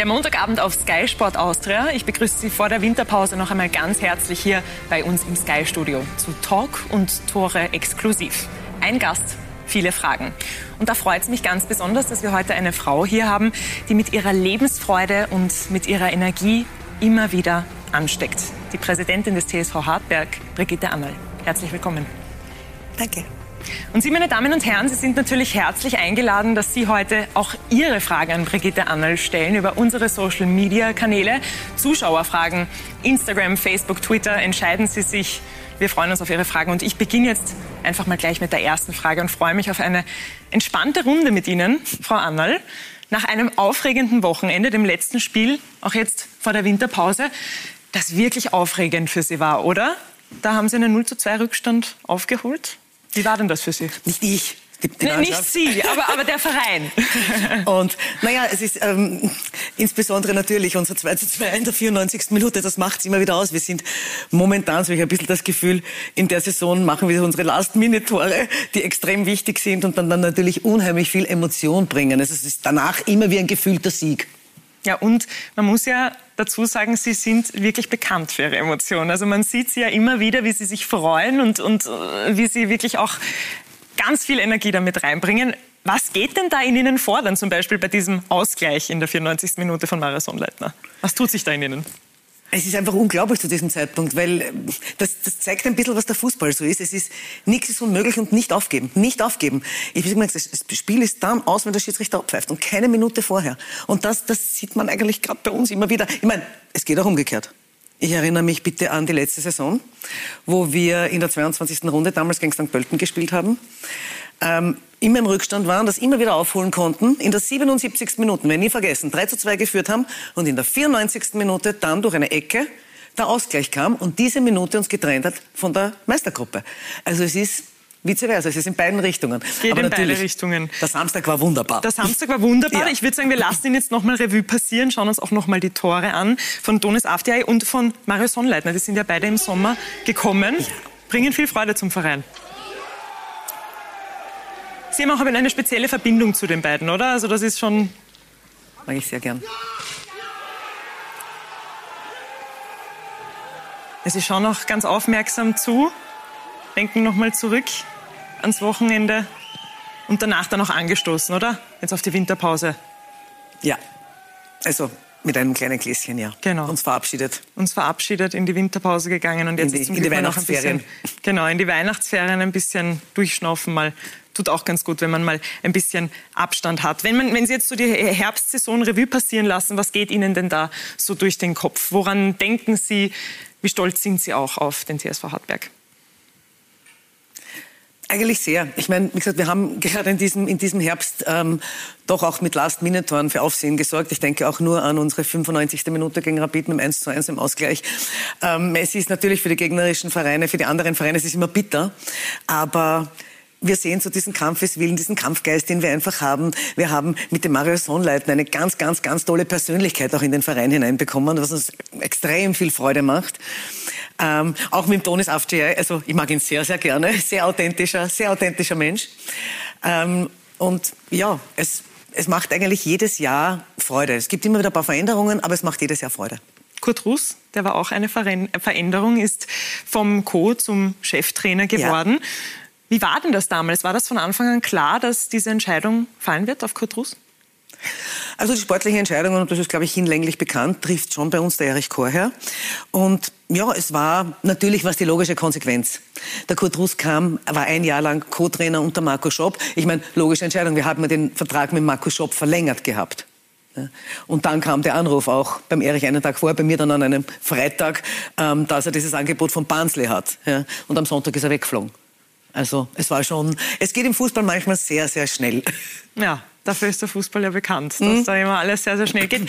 Der Montagabend auf Sky Sport Austria. Ich begrüße Sie vor der Winterpause noch einmal ganz herzlich hier bei uns im Sky Studio zu Talk und Tore exklusiv. Ein Gast, viele Fragen. Und da freut es mich ganz besonders, dass wir heute eine Frau hier haben, die mit ihrer Lebensfreude und mit ihrer Energie immer wieder ansteckt. Die Präsidentin des TSV Hartberg, Brigitte Annal. Herzlich willkommen. Danke. Und Sie, meine Damen und Herren, Sie sind natürlich herzlich eingeladen, dass Sie heute auch Ihre Frage an Brigitte Annal stellen über unsere Social-Media-Kanäle. Zuschauerfragen, Instagram, Facebook, Twitter, entscheiden Sie sich. Wir freuen uns auf Ihre Fragen. Und ich beginne jetzt einfach mal gleich mit der ersten Frage und freue mich auf eine entspannte Runde mit Ihnen, Frau Annal. Nach einem aufregenden Wochenende, dem letzten Spiel, auch jetzt vor der Winterpause, das wirklich aufregend für Sie war, oder? Da haben Sie einen 0 zu 2 Rückstand aufgeholt. Wie war denn das für Sie? Nicht ich. Nee, nicht Sie, aber, aber der Verein. Und naja, es ist ähm, insbesondere natürlich unser 2 zu 2 in der 94. Minute, das macht es immer wieder aus. Wir sind momentan, so ich ein bisschen das Gefühl, in der Saison machen wir unsere Last-Minute-Tore, die extrem wichtig sind und dann, dann natürlich unheimlich viel Emotion bringen. Also es ist danach immer wie ein gefühlter Sieg. Ja, und man muss ja dazu sagen, Sie sind wirklich bekannt für Ihre Emotionen. Also man sieht Sie ja immer wieder, wie Sie sich freuen und, und äh, wie Sie wirklich auch ganz viel Energie damit reinbringen. Was geht denn da in Ihnen vor, dann zum Beispiel bei diesem Ausgleich in der 94. Minute von Marius Sonnleitner? Was tut sich da in Ihnen? Es ist einfach unglaublich zu diesem Zeitpunkt, weil äh, das, das zeigt ein bisschen, was der Fußball so ist. Es ist nichts ist unmöglich und nicht aufgeben, nicht aufgeben. Ich habe gesagt, das Spiel ist dann aus, wenn der Schiedsrichter abpfeift und keine Minute vorher. Und das, das sieht man eigentlich gerade bei uns immer wieder. Ich meine, es geht auch umgekehrt. Ich erinnere mich bitte an die letzte Saison, wo wir in der 22. Runde damals gegen St. Pölten gespielt haben. Ähm, immer im Rückstand waren, das immer wieder aufholen konnten, in der 77. Minute, wenn nie vergessen, 3 zu 2 geführt haben und in der 94. Minute dann durch eine Ecke der Ausgleich kam und diese Minute uns getrennt hat von der Meistergruppe. Also es ist Vice versa, es ist in beiden Richtungen. Geht Aber in beide Richtungen. Der Samstag war wunderbar. Der Samstag war wunderbar. Ja. Ich würde sagen, wir lassen ihn jetzt nochmal Revue passieren, schauen uns auch nochmal die Tore an von Donis Afdiay und von Mario Sonnleitner. Die sind ja beide im Sommer gekommen, bringen viel Freude zum Verein. Sie haben auch eine spezielle Verbindung zu den beiden, oder? Also das ist schon... Mag ich sehr gern. Sie schauen auch ganz aufmerksam zu, denken nochmal zurück ans Wochenende und danach dann auch angestoßen, oder? Jetzt auf die Winterpause. Ja, also mit einem kleinen Gläschen, ja. Genau. Uns verabschiedet. Uns verabschiedet, in die Winterpause gegangen und jetzt in die, zum in die Weihnachtsferien. Bisschen, genau, in die Weihnachtsferien ein bisschen durchschnaufen mal. Tut auch ganz gut, wenn man mal ein bisschen Abstand hat. Wenn, man, wenn Sie jetzt so die Herbstsaison Revue passieren lassen, was geht Ihnen denn da so durch den Kopf? Woran denken Sie? Wie stolz sind Sie auch auf den TSV Hartberg? Eigentlich sehr. Ich meine, wie gesagt, wir haben gerade in diesem, in diesem Herbst ähm, doch auch mit Last-Minute-Toren für Aufsehen gesorgt. Ich denke auch nur an unsere 95. Minute gegen Rapid mit 1 zu 1 im Ausgleich. Ähm, es ist natürlich für die gegnerischen Vereine, für die anderen Vereine, es ist immer bitter. Aber wir sehen so diesen Kampfeswillen, diesen Kampfgeist, den wir einfach haben. Wir haben mit dem Mario Sonnleitner eine ganz, ganz, ganz tolle Persönlichkeit auch in den Verein hineinbekommen, was uns extrem viel Freude macht. Ähm, auch mit dem Tonis Afcay, also ich mag ihn sehr, sehr gerne. Sehr authentischer, sehr authentischer Mensch. Ähm, und ja, es, es macht eigentlich jedes Jahr Freude. Es gibt immer wieder ein paar Veränderungen, aber es macht jedes Jahr Freude. Kurt Russ, der war auch eine Veränderung, ist vom Co. zum Cheftrainer geworden. Ja. Wie war denn das damals? War das von Anfang an klar, dass diese Entscheidung fallen wird auf Kurt Russ? Also die sportliche Entscheidung, und das ist, glaube ich, hinlänglich bekannt, trifft schon bei uns der Erich Chorherr. Und ja, es war natürlich was die logische Konsequenz. Der Kurt Russ kam, war ein Jahr lang Co-Trainer unter Marco Schopp. Ich meine, logische Entscheidung, wir haben ja den Vertrag mit Marco Schopp verlängert gehabt. Und dann kam der Anruf auch beim Erich einen Tag vorher, bei mir dann an einem Freitag, ähm, dass er dieses Angebot von Barnsley hat. Und am Sonntag ist er weggeflogen. Also es war schon, es geht im Fußball manchmal sehr, sehr schnell. Ja, dafür ist der Fußball ja bekannt, dass mhm. da immer alles sehr, sehr schnell geht.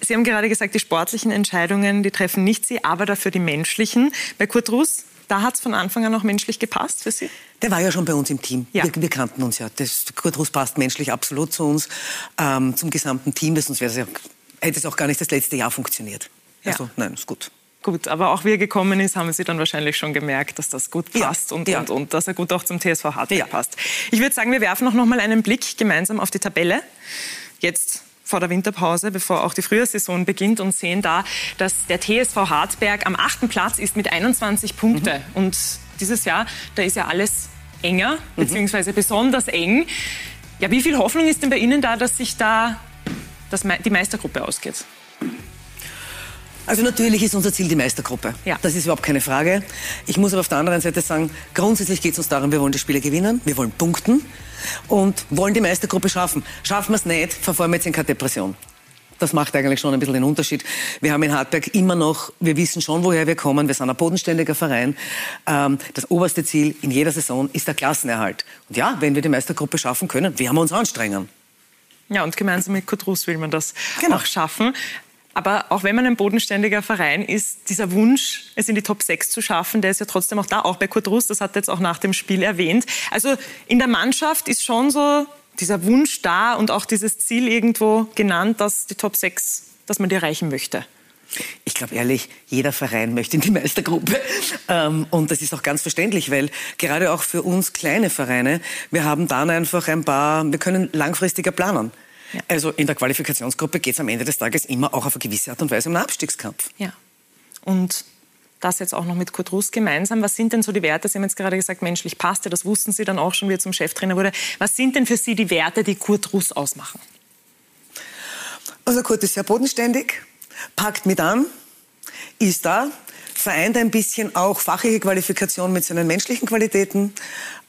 Sie haben gerade gesagt, die sportlichen Entscheidungen, die treffen nicht Sie, aber dafür die menschlichen. Bei Kurt Russ, da hat es von Anfang an auch menschlich gepasst für Sie? Der war ja schon bei uns im Team. Ja. Wir, wir, kannten uns ja. Das, Kurt Russ passt menschlich absolut zu uns, ähm, zum gesamten Team. Sonst ja, hätte es auch gar nicht das letzte Jahr funktioniert. Ja. Also nein, ist gut gut. Aber auch wie er gekommen ist, haben Sie dann wahrscheinlich schon gemerkt, dass das gut passt ja, und, ja. und, und, dass er gut auch zum TSV Hartberg ja. passt. Ich würde sagen, wir werfen auch noch mal einen Blick gemeinsam auf die Tabelle. Jetzt vor der Winterpause, bevor auch die Frühjahrssaison beginnt und sehen da, dass der TSV Hartberg am achten Platz ist mit 21 Punkten. Mhm. Und dieses Jahr, da ist ja alles enger, mhm. beziehungsweise besonders eng. Ja, wie viel Hoffnung ist denn bei Ihnen da, dass sich da das, die Meistergruppe ausgeht? Also natürlich ist unser Ziel die Meistergruppe. Ja. Das ist überhaupt keine Frage. Ich muss aber auf der anderen Seite sagen, grundsätzlich geht es uns darum, wir wollen die Spiele gewinnen, wir wollen punkten und wollen die Meistergruppe schaffen. Schaffen wir es nicht, verfolgen wir jetzt in keine Depression. Das macht eigentlich schon ein bisschen den Unterschied. Wir haben in Hartberg immer noch, wir wissen schon, woher wir kommen. Wir sind ein bodenständiger Verein. Ähm, das oberste Ziel in jeder Saison ist der Klassenerhalt. Und ja, wenn wir die Meistergruppe schaffen können, werden wir uns anstrengen. Ja, und gemeinsam mit Kurt Russ will man das genau. auch schaffen. Aber auch wenn man ein bodenständiger Verein ist, dieser Wunsch, es in die Top 6 zu schaffen, der ist ja trotzdem auch da, auch bei Kurt Russ, das hat er jetzt auch nach dem Spiel erwähnt. Also in der Mannschaft ist schon so dieser Wunsch da und auch dieses Ziel irgendwo genannt, dass die Top 6, dass man die erreichen möchte. Ich glaube ehrlich, jeder Verein möchte in die Meistergruppe. Ähm, und das ist auch ganz verständlich, weil gerade auch für uns kleine Vereine, wir haben dann einfach ein paar, wir können langfristiger planen. Ja. Also in der Qualifikationsgruppe geht es am Ende des Tages immer auch auf eine gewisse Art und Weise um einen Abstiegskampf. Ja. Und das jetzt auch noch mit Kurt Russ gemeinsam. Was sind denn so die Werte? Sie haben jetzt gerade gesagt, menschlich passt ja, das wussten Sie dann auch schon, wie er zum Cheftrainer wurde. Was sind denn für Sie die Werte, die Kurt Russ ausmachen? Also Kurt ist sehr bodenständig, packt mit an, ist da, vereint ein bisschen auch fachliche Qualifikation mit seinen menschlichen Qualitäten,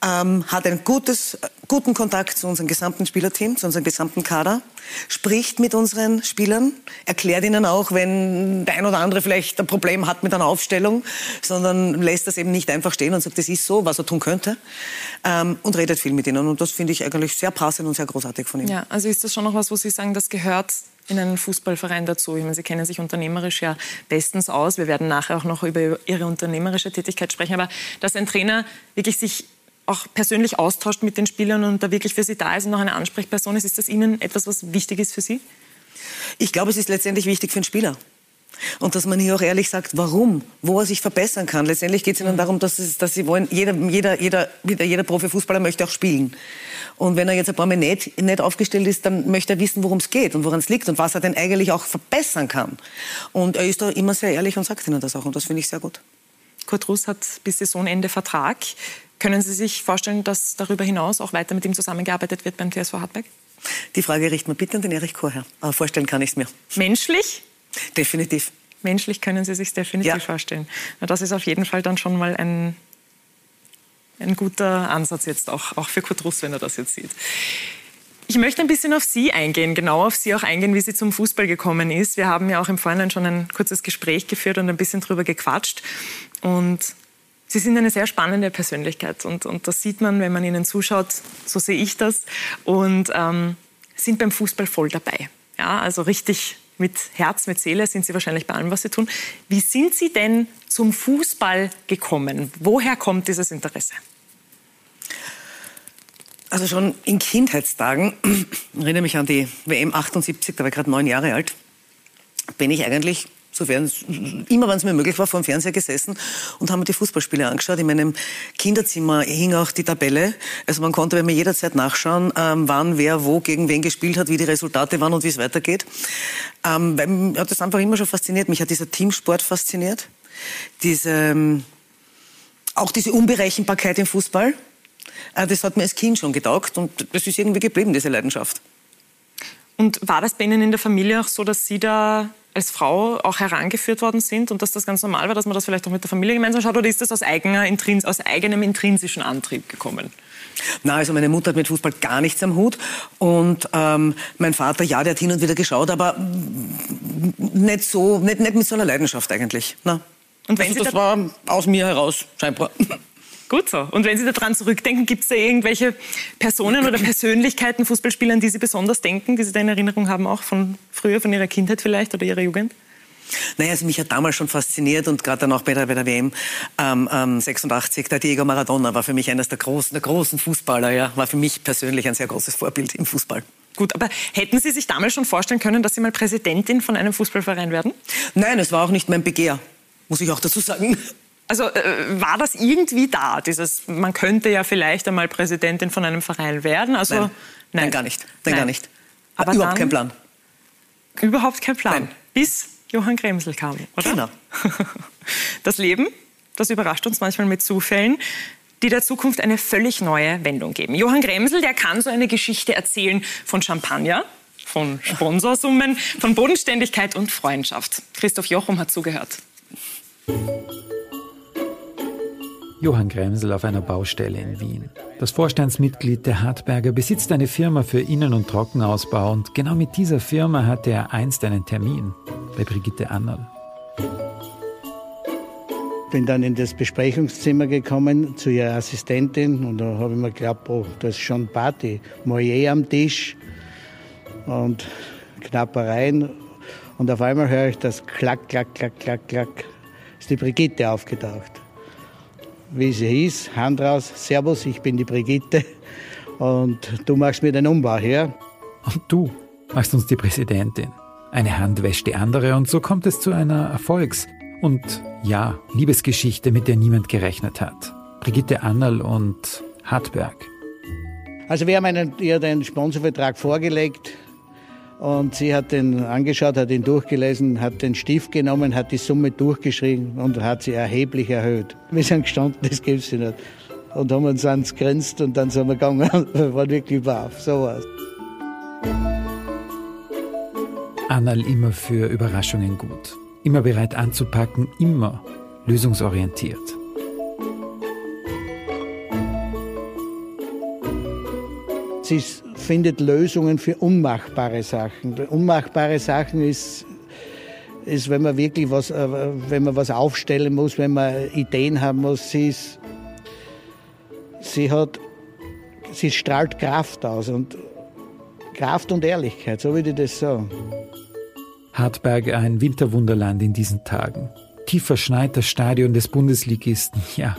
ähm, hat einen gutes, guten Kontakt zu unserem gesamten Spielerteam, zu unserem gesamten Kader, spricht mit unseren Spielern, erklärt ihnen auch, wenn der ein oder andere vielleicht ein Problem hat mit einer Aufstellung, sondern lässt das eben nicht einfach stehen und sagt, das ist so, was er tun könnte ähm, und redet viel mit ihnen. Und das finde ich eigentlich sehr passend und sehr großartig von ihm. Ja, also ist das schon noch was, wo Sie sagen, das gehört in einen Fußballverein dazu? Ich meine, Sie kennen sich unternehmerisch ja bestens aus. Wir werden nachher auch noch über Ihre unternehmerische Tätigkeit sprechen. Aber dass ein Trainer wirklich sich auch persönlich austauscht mit den Spielern und da wirklich für sie da ist und noch eine Ansprechperson ist, ist das Ihnen etwas, was wichtig ist für Sie? Ich glaube, es ist letztendlich wichtig für den Spieler. Und dass man hier auch ehrlich sagt, warum, wo er sich verbessern kann. Letztendlich geht es ihnen darum, dass, es, dass sie wollen, jeder, jeder, jeder, jeder Profifußballer möchte auch spielen. Und wenn er jetzt ein paar Mal nicht, nicht aufgestellt ist, dann möchte er wissen, worum es geht und woran es liegt und was er denn eigentlich auch verbessern kann. Und er ist da immer sehr ehrlich und sagt ihnen das auch. Und das finde ich sehr gut. Kurt Russ hat bis Saisonende Vertrag. Können Sie sich vorstellen, dass darüber hinaus auch weiter mit ihm zusammengearbeitet wird beim TSV Hartberg? Die Frage richten wir bitte an den Erich Chorherr. Aber vorstellen kann ich es mir. Menschlich? Definitiv. Menschlich können Sie sich definitiv ja. vorstellen. Na, das ist auf jeden Fall dann schon mal ein, ein guter Ansatz jetzt auch, auch für Kurt Russ, wenn er das jetzt sieht. Ich möchte ein bisschen auf Sie eingehen, genau auf Sie auch eingehen, wie sie zum Fußball gekommen ist. Wir haben ja auch im Vorhinein schon ein kurzes Gespräch geführt und ein bisschen drüber gequatscht. Und Sie sind eine sehr spannende Persönlichkeit und, und das sieht man, wenn man Ihnen zuschaut, so sehe ich das, und ähm, sind beim Fußball voll dabei. Ja, also richtig mit Herz, mit Seele sind Sie wahrscheinlich bei allem, was Sie tun. Wie sind Sie denn zum Fußball gekommen? Woher kommt dieses Interesse? Also schon in Kindheitstagen, ich erinnere mich an die WM 78, da war ich gerade neun Jahre alt, bin ich eigentlich sofern immer wenn es mir möglich war, vor dem Fernseher gesessen und haben mir die Fußballspiele angeschaut. In meinem Kinderzimmer hing auch die Tabelle. Also man konnte bei mir jederzeit nachschauen, ähm, wann wer wo gegen wen gespielt hat, wie die Resultate waren und wie es weitergeht. Ähm, weil mich hat das einfach immer schon fasziniert. Mich hat dieser Teamsport fasziniert. Diese, ähm, auch diese Unberechenbarkeit im Fußball. Äh, das hat mir als Kind schon getaugt und das ist irgendwie geblieben, diese Leidenschaft. Und war das bei Ihnen in der Familie auch so, dass Sie da als Frau auch herangeführt worden sind und dass das ganz normal war, dass man das vielleicht auch mit der Familie gemeinsam schaut? Oder ist das aus, eigener, aus eigenem intrinsischen Antrieb gekommen? Na, also meine Mutter hat mit Fußball gar nichts am Hut und ähm, mein Vater, ja, der hat hin und wieder geschaut, aber nicht so, nicht, nicht mit so einer Leidenschaft eigentlich. Na. Und wenn also das war aus mir heraus scheinbar. Gut so. Und wenn Sie daran zurückdenken, gibt es da irgendwelche Personen oder Persönlichkeiten, Fußballspieler, an die Sie besonders denken, die Sie da in Erinnerung haben, auch von früher, von Ihrer Kindheit vielleicht oder Ihrer Jugend? Naja, also mich hat damals schon fasziniert und gerade dann auch bei der, bei der WM ähm, ähm, 86, der Diego Maradona war für mich eines der großen, der großen Fußballer, ja, war für mich persönlich ein sehr großes Vorbild im Fußball. Gut, aber hätten Sie sich damals schon vorstellen können, dass Sie mal Präsidentin von einem Fußballverein werden? Nein, es war auch nicht mein Begehr, muss ich auch dazu sagen. Also äh, war das irgendwie da, dieses, man könnte ja vielleicht einmal Präsidentin von einem Verein werden? Also, nein, nein. nein gar nicht. Nein, gar nicht. Aber Überhaupt kein Plan. Überhaupt kein Plan. Nein. Bis Johann Kremsel kam, oder? Genau. Das Leben, das überrascht uns manchmal mit Zufällen die der Zukunft eine völlig neue Wendung geben. Johann Gremsel, der kann so eine Geschichte erzählen von Champagner, von Sponsorsummen, von Bodenständigkeit und Freundschaft. Christoph Jochum hat zugehört. Johann Gremsel auf einer Baustelle in Wien. Das Vorstandsmitglied der Hartberger besitzt eine Firma für Innen- und Trockenausbau und genau mit dieser Firma hatte er einst einen Termin bei Brigitte Annerl. Bin dann in das Besprechungszimmer gekommen zu ihrer Assistentin und da habe ich mir geglaubt, oh, das ist schon Party. Moyer am Tisch und Knappereien. Und auf einmal höre ich das Klack, Klack, Klack, Klack, Klack. Ist die Brigitte aufgetaucht wie sie hieß, Hand raus, Servus, ich bin die Brigitte und du machst mir den Umbau hier. Und du machst uns die Präsidentin. Eine Hand wäscht die andere und so kommt es zu einer Erfolgs- und ja, Liebesgeschichte, mit der niemand gerechnet hat. Brigitte Annerl und Hartberg. Also wir haben ihr den Sponsorvertrag vorgelegt und sie hat den angeschaut, hat ihn durchgelesen, hat den Stift genommen, hat die Summe durchgeschrieben und hat sie erheblich erhöht. Wir sind gestanden, das gibt es nicht. Und haben uns ans grinst und dann sind wir gegangen. Wir waren wirklich baff. So was. Annal immer für Überraschungen gut. Immer bereit anzupacken, immer lösungsorientiert. Sie findet Lösungen für unmachbare Sachen. Unmachbare Sachen ist, ist wenn man wirklich was, äh, wenn man was aufstellen muss, wenn man Ideen haben muss. Sie, ist, sie hat, sie strahlt Kraft aus und Kraft und Ehrlichkeit, so würde ich das sagen. Hartberg ein Winterwunderland in diesen Tagen. Tief verschneit das Stadion des Bundesligisten. Ja,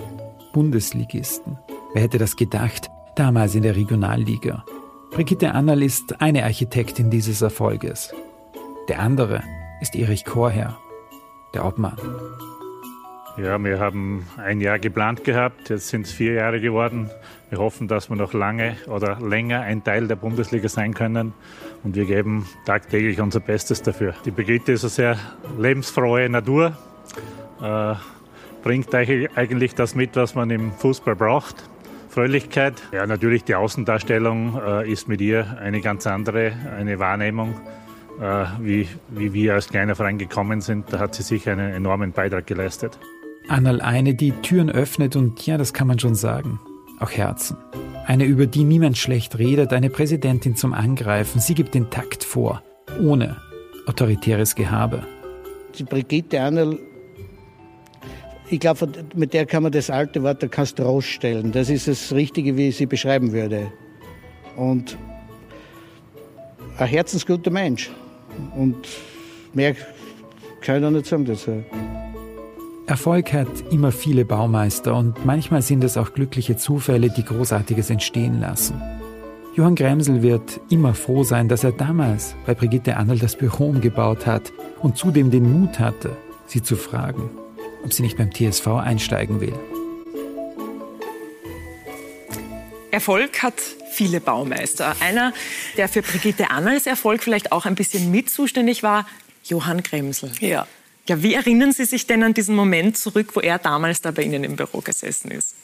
Bundesligisten. Wer hätte das gedacht? Damals in der Regionalliga. Brigitte Annal ist eine Architektin dieses Erfolges. Der andere ist Erich Chorherr, der Obmann. Ja, wir haben ein Jahr geplant gehabt, jetzt sind es vier Jahre geworden. Wir hoffen, dass wir noch lange oder länger ein Teil der Bundesliga sein können und wir geben tagtäglich unser Bestes dafür. Die Brigitte ist eine sehr lebensfrohe Natur, äh, bringt eigentlich das mit, was man im Fußball braucht. Fröhlichkeit. Ja, natürlich die Außendarstellung äh, ist mit ihr eine ganz andere, eine Wahrnehmung. Äh, wie, wie wir als kleiner Verein gekommen sind, da hat sie sicher einen enormen Beitrag geleistet. Annal eine, die Türen öffnet und ja, das kann man schon sagen, auch Herzen. Eine, über die niemand schlecht redet, eine Präsidentin zum Angreifen. Sie gibt den Takt vor, ohne autoritäres Gehabe. Die Brigitte Annal ich glaube, mit der kann man das alte Wort der Kastros stellen. Das ist das Richtige, wie ich sie beschreiben würde. Und ein herzensguter Mensch. Und mehr kann ich nicht sagen dazu. Erfolg hat immer viele Baumeister und manchmal sind es auch glückliche Zufälle, die Großartiges entstehen lassen. Johann Gremsel wird immer froh sein, dass er damals bei Brigitte Annel das Büro umgebaut hat und zudem den Mut hatte, sie zu fragen ob sie nicht beim TSV einsteigen will. Erfolg hat viele Baumeister. Einer, der für Brigitte Annals Erfolg vielleicht auch ein bisschen mit zuständig war, Johann Kremsel. Ja. Ja, wie erinnern Sie sich denn an diesen Moment zurück, wo er damals da bei Ihnen im Büro gesessen ist?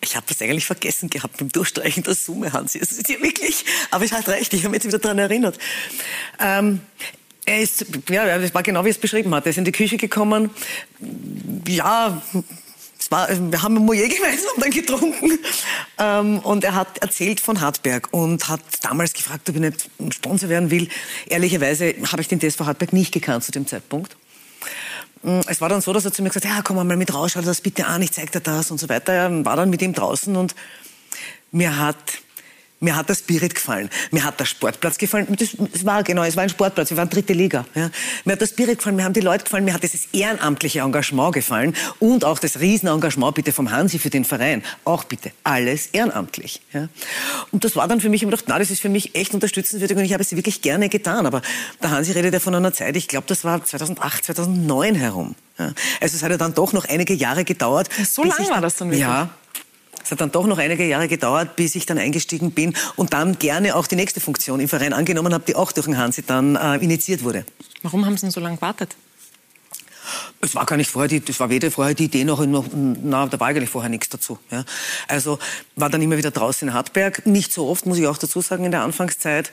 Ich habe das eigentlich vergessen gehabt beim Durchstreichen der Summe, Hansi. Es ist ja wirklich, aber es hat recht, ich habe mich jetzt wieder daran erinnert. Ähm, er ist, ja, das war genau wie er es beschrieben hat. Er ist in die Küche gekommen. Ja, es war, wir haben ein Moyer gemeinsam dann getrunken. Ähm, und er hat erzählt von Hartberg und hat damals gefragt, ob ich nicht ein Sponsor werden will. Ehrlicherweise habe ich den TSV Hartberg nicht gekannt zu dem Zeitpunkt. Mm, es war dann so, dass er zu mir gesagt hat, ja, komm mal mit raus, schau dir das bitte an, ich zeig dir das und so weiter. Er war dann mit ihm draußen und mir hat mir hat der Spirit gefallen. Mir hat der Sportplatz gefallen. Das, das war genau, es war ein Sportplatz. Wir waren dritte Liga. Ja. Mir hat der Spirit gefallen. Mir haben die Leute gefallen. Mir hat dieses ehrenamtliche Engagement gefallen und auch das Riesenengagement bitte vom Hansi für den Verein. Auch bitte alles ehrenamtlich. Ja. Und das war dann für mich, ich habe gedacht, na, das ist für mich echt unterstützenswürdig und ich habe es wirklich gerne getan. Aber der Hansi redet ja von einer Zeit, ich glaube, das war 2008, 2009 herum. Ja. Also es hat ja dann doch noch einige Jahre gedauert. So lange war das dann wirklich? Ja, hat dann doch noch einige Jahre gedauert, bis ich dann eingestiegen bin und dann gerne auch die nächste Funktion im Verein angenommen habe, die auch durch den Hansi dann äh, initiiert wurde. Warum haben Sie denn so lange gewartet? Es war gar nicht vorher, die, das war weder vorher die Idee noch, noch na, da war eigentlich vorher nichts dazu. Ja. Also war dann immer wieder draußen in Hartberg, nicht so oft, muss ich auch dazu sagen, in der Anfangszeit.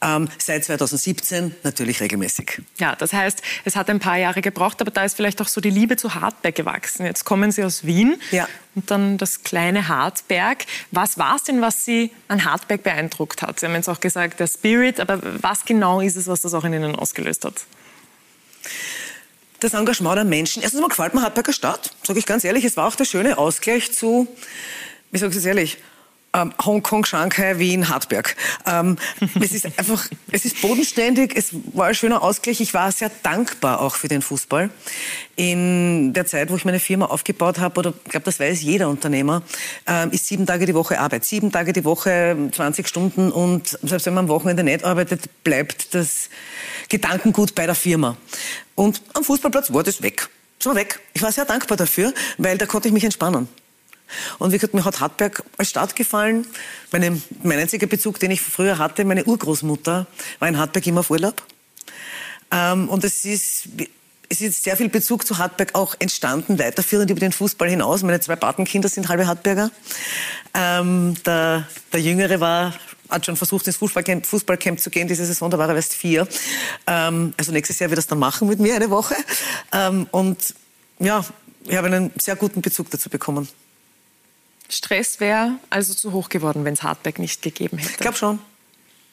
Ähm, seit 2017 natürlich regelmäßig. Ja, das heißt, es hat ein paar Jahre gebraucht, aber da ist vielleicht auch so die Liebe zu Hartberg gewachsen. Jetzt kommen Sie aus Wien ja. und dann das kleine Hartberg. Was war es denn, was Sie an Hartberg beeindruckt hat? Sie haben jetzt auch gesagt, der Spirit, aber was genau ist es, was das auch in Ihnen ausgelöst hat? Das Engagement der Menschen. Erstens mal gefällt mir Hartberger Stadt, sage ich ganz ehrlich. Es war auch der schöne Ausgleich zu, wie sage ich es ehrlich, ähm, Hongkong, Shanghai, Wien, Hartberg. Ähm, es ist einfach, es ist bodenständig, es war ein schöner Ausgleich. Ich war sehr dankbar auch für den Fußball. In der Zeit, wo ich meine Firma aufgebaut habe, oder ich glaube, das weiß jeder Unternehmer, ähm, ist sieben Tage die Woche Arbeit. Sieben Tage die Woche, 20 Stunden und selbst wenn man am Wochenende nicht arbeitet, bleibt das Gedankengut bei der Firma. Und am Fußballplatz war das weg. Es war weg. Ich war sehr dankbar dafür, weil da konnte ich mich entspannen. Und wie gesagt, mir hat Hartberg als Stadt gefallen. Meine, mein einziger Bezug, den ich früher hatte, meine Urgroßmutter war in Hartberg immer auf Urlaub. Ähm, und es ist, es ist sehr viel Bezug zu Hartberg auch entstanden, weiterführend über den Fußball hinaus. Meine zwei Patenkinder sind halbe Hartberger. Ähm, der, der Jüngere war hat schon versucht, ins Fußballcamp, Fußballcamp zu gehen diese Saison, da war er erst vier. Ähm, also nächstes Jahr wird er es dann machen mit mir eine Woche. Ähm, und ja, ich habe einen sehr guten Bezug dazu bekommen. Stress wäre also zu hoch geworden, wenn es Hartberg nicht gegeben hätte. Ich glaube schon.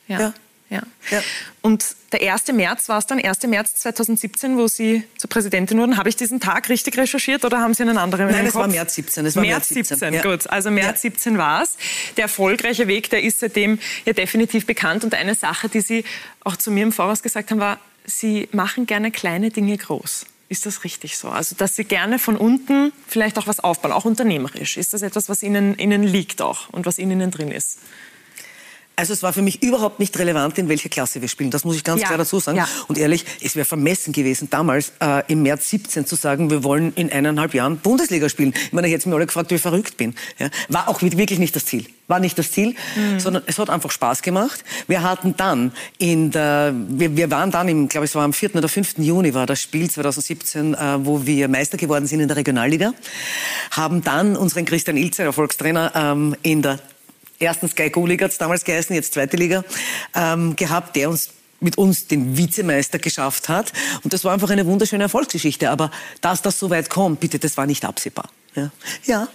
ja. ja. Ja. ja. Und der 1. März war es dann, 1. März 2017, wo Sie zur Präsidentin wurden. Habe ich diesen Tag richtig recherchiert oder haben Sie einen anderen Nein, es war März 17. Es war März 17, 17 ja. gut. Also März ja. 17 war es. Der erfolgreiche Weg, der ist seitdem ja definitiv bekannt. Und eine Sache, die Sie auch zu mir im Voraus gesagt haben, war, Sie machen gerne kleine Dinge groß. Ist das richtig so? Also, dass Sie gerne von unten vielleicht auch was aufbauen, auch unternehmerisch. Ist das etwas, was Ihnen, Ihnen liegt auch und was in Ihnen drin ist? Also es war für mich überhaupt nicht relevant, in welcher Klasse wir spielen. Das muss ich ganz ja. klar dazu sagen. Ja. Und ehrlich, es wäre vermessen gewesen, damals äh, im März 17 zu sagen, wir wollen in eineinhalb Jahren Bundesliga spielen. Ich meine, jetzt mir alle gefragt, wie ich verrückt bin. Ja? War auch wirklich nicht das Ziel. War nicht das Ziel, mhm. sondern es hat einfach Spaß gemacht. Wir hatten dann in der, wir, wir waren dann im, glaube ich, es war am 4. oder 5. Juni war das Spiel 2017, äh, wo wir Meister geworden sind in der Regionalliga. Haben dann unseren Christian Ilze, Erfolgstrainer, ähm, in der ersten Sky Go Liga, hat es damals geheißen, jetzt zweite Liga, ähm, gehabt, der uns mit uns den Vizemeister geschafft hat. Und das war einfach eine wunderschöne Erfolgsgeschichte. Aber dass das so weit kommt, bitte, das war nicht absehbar. Ja. ja.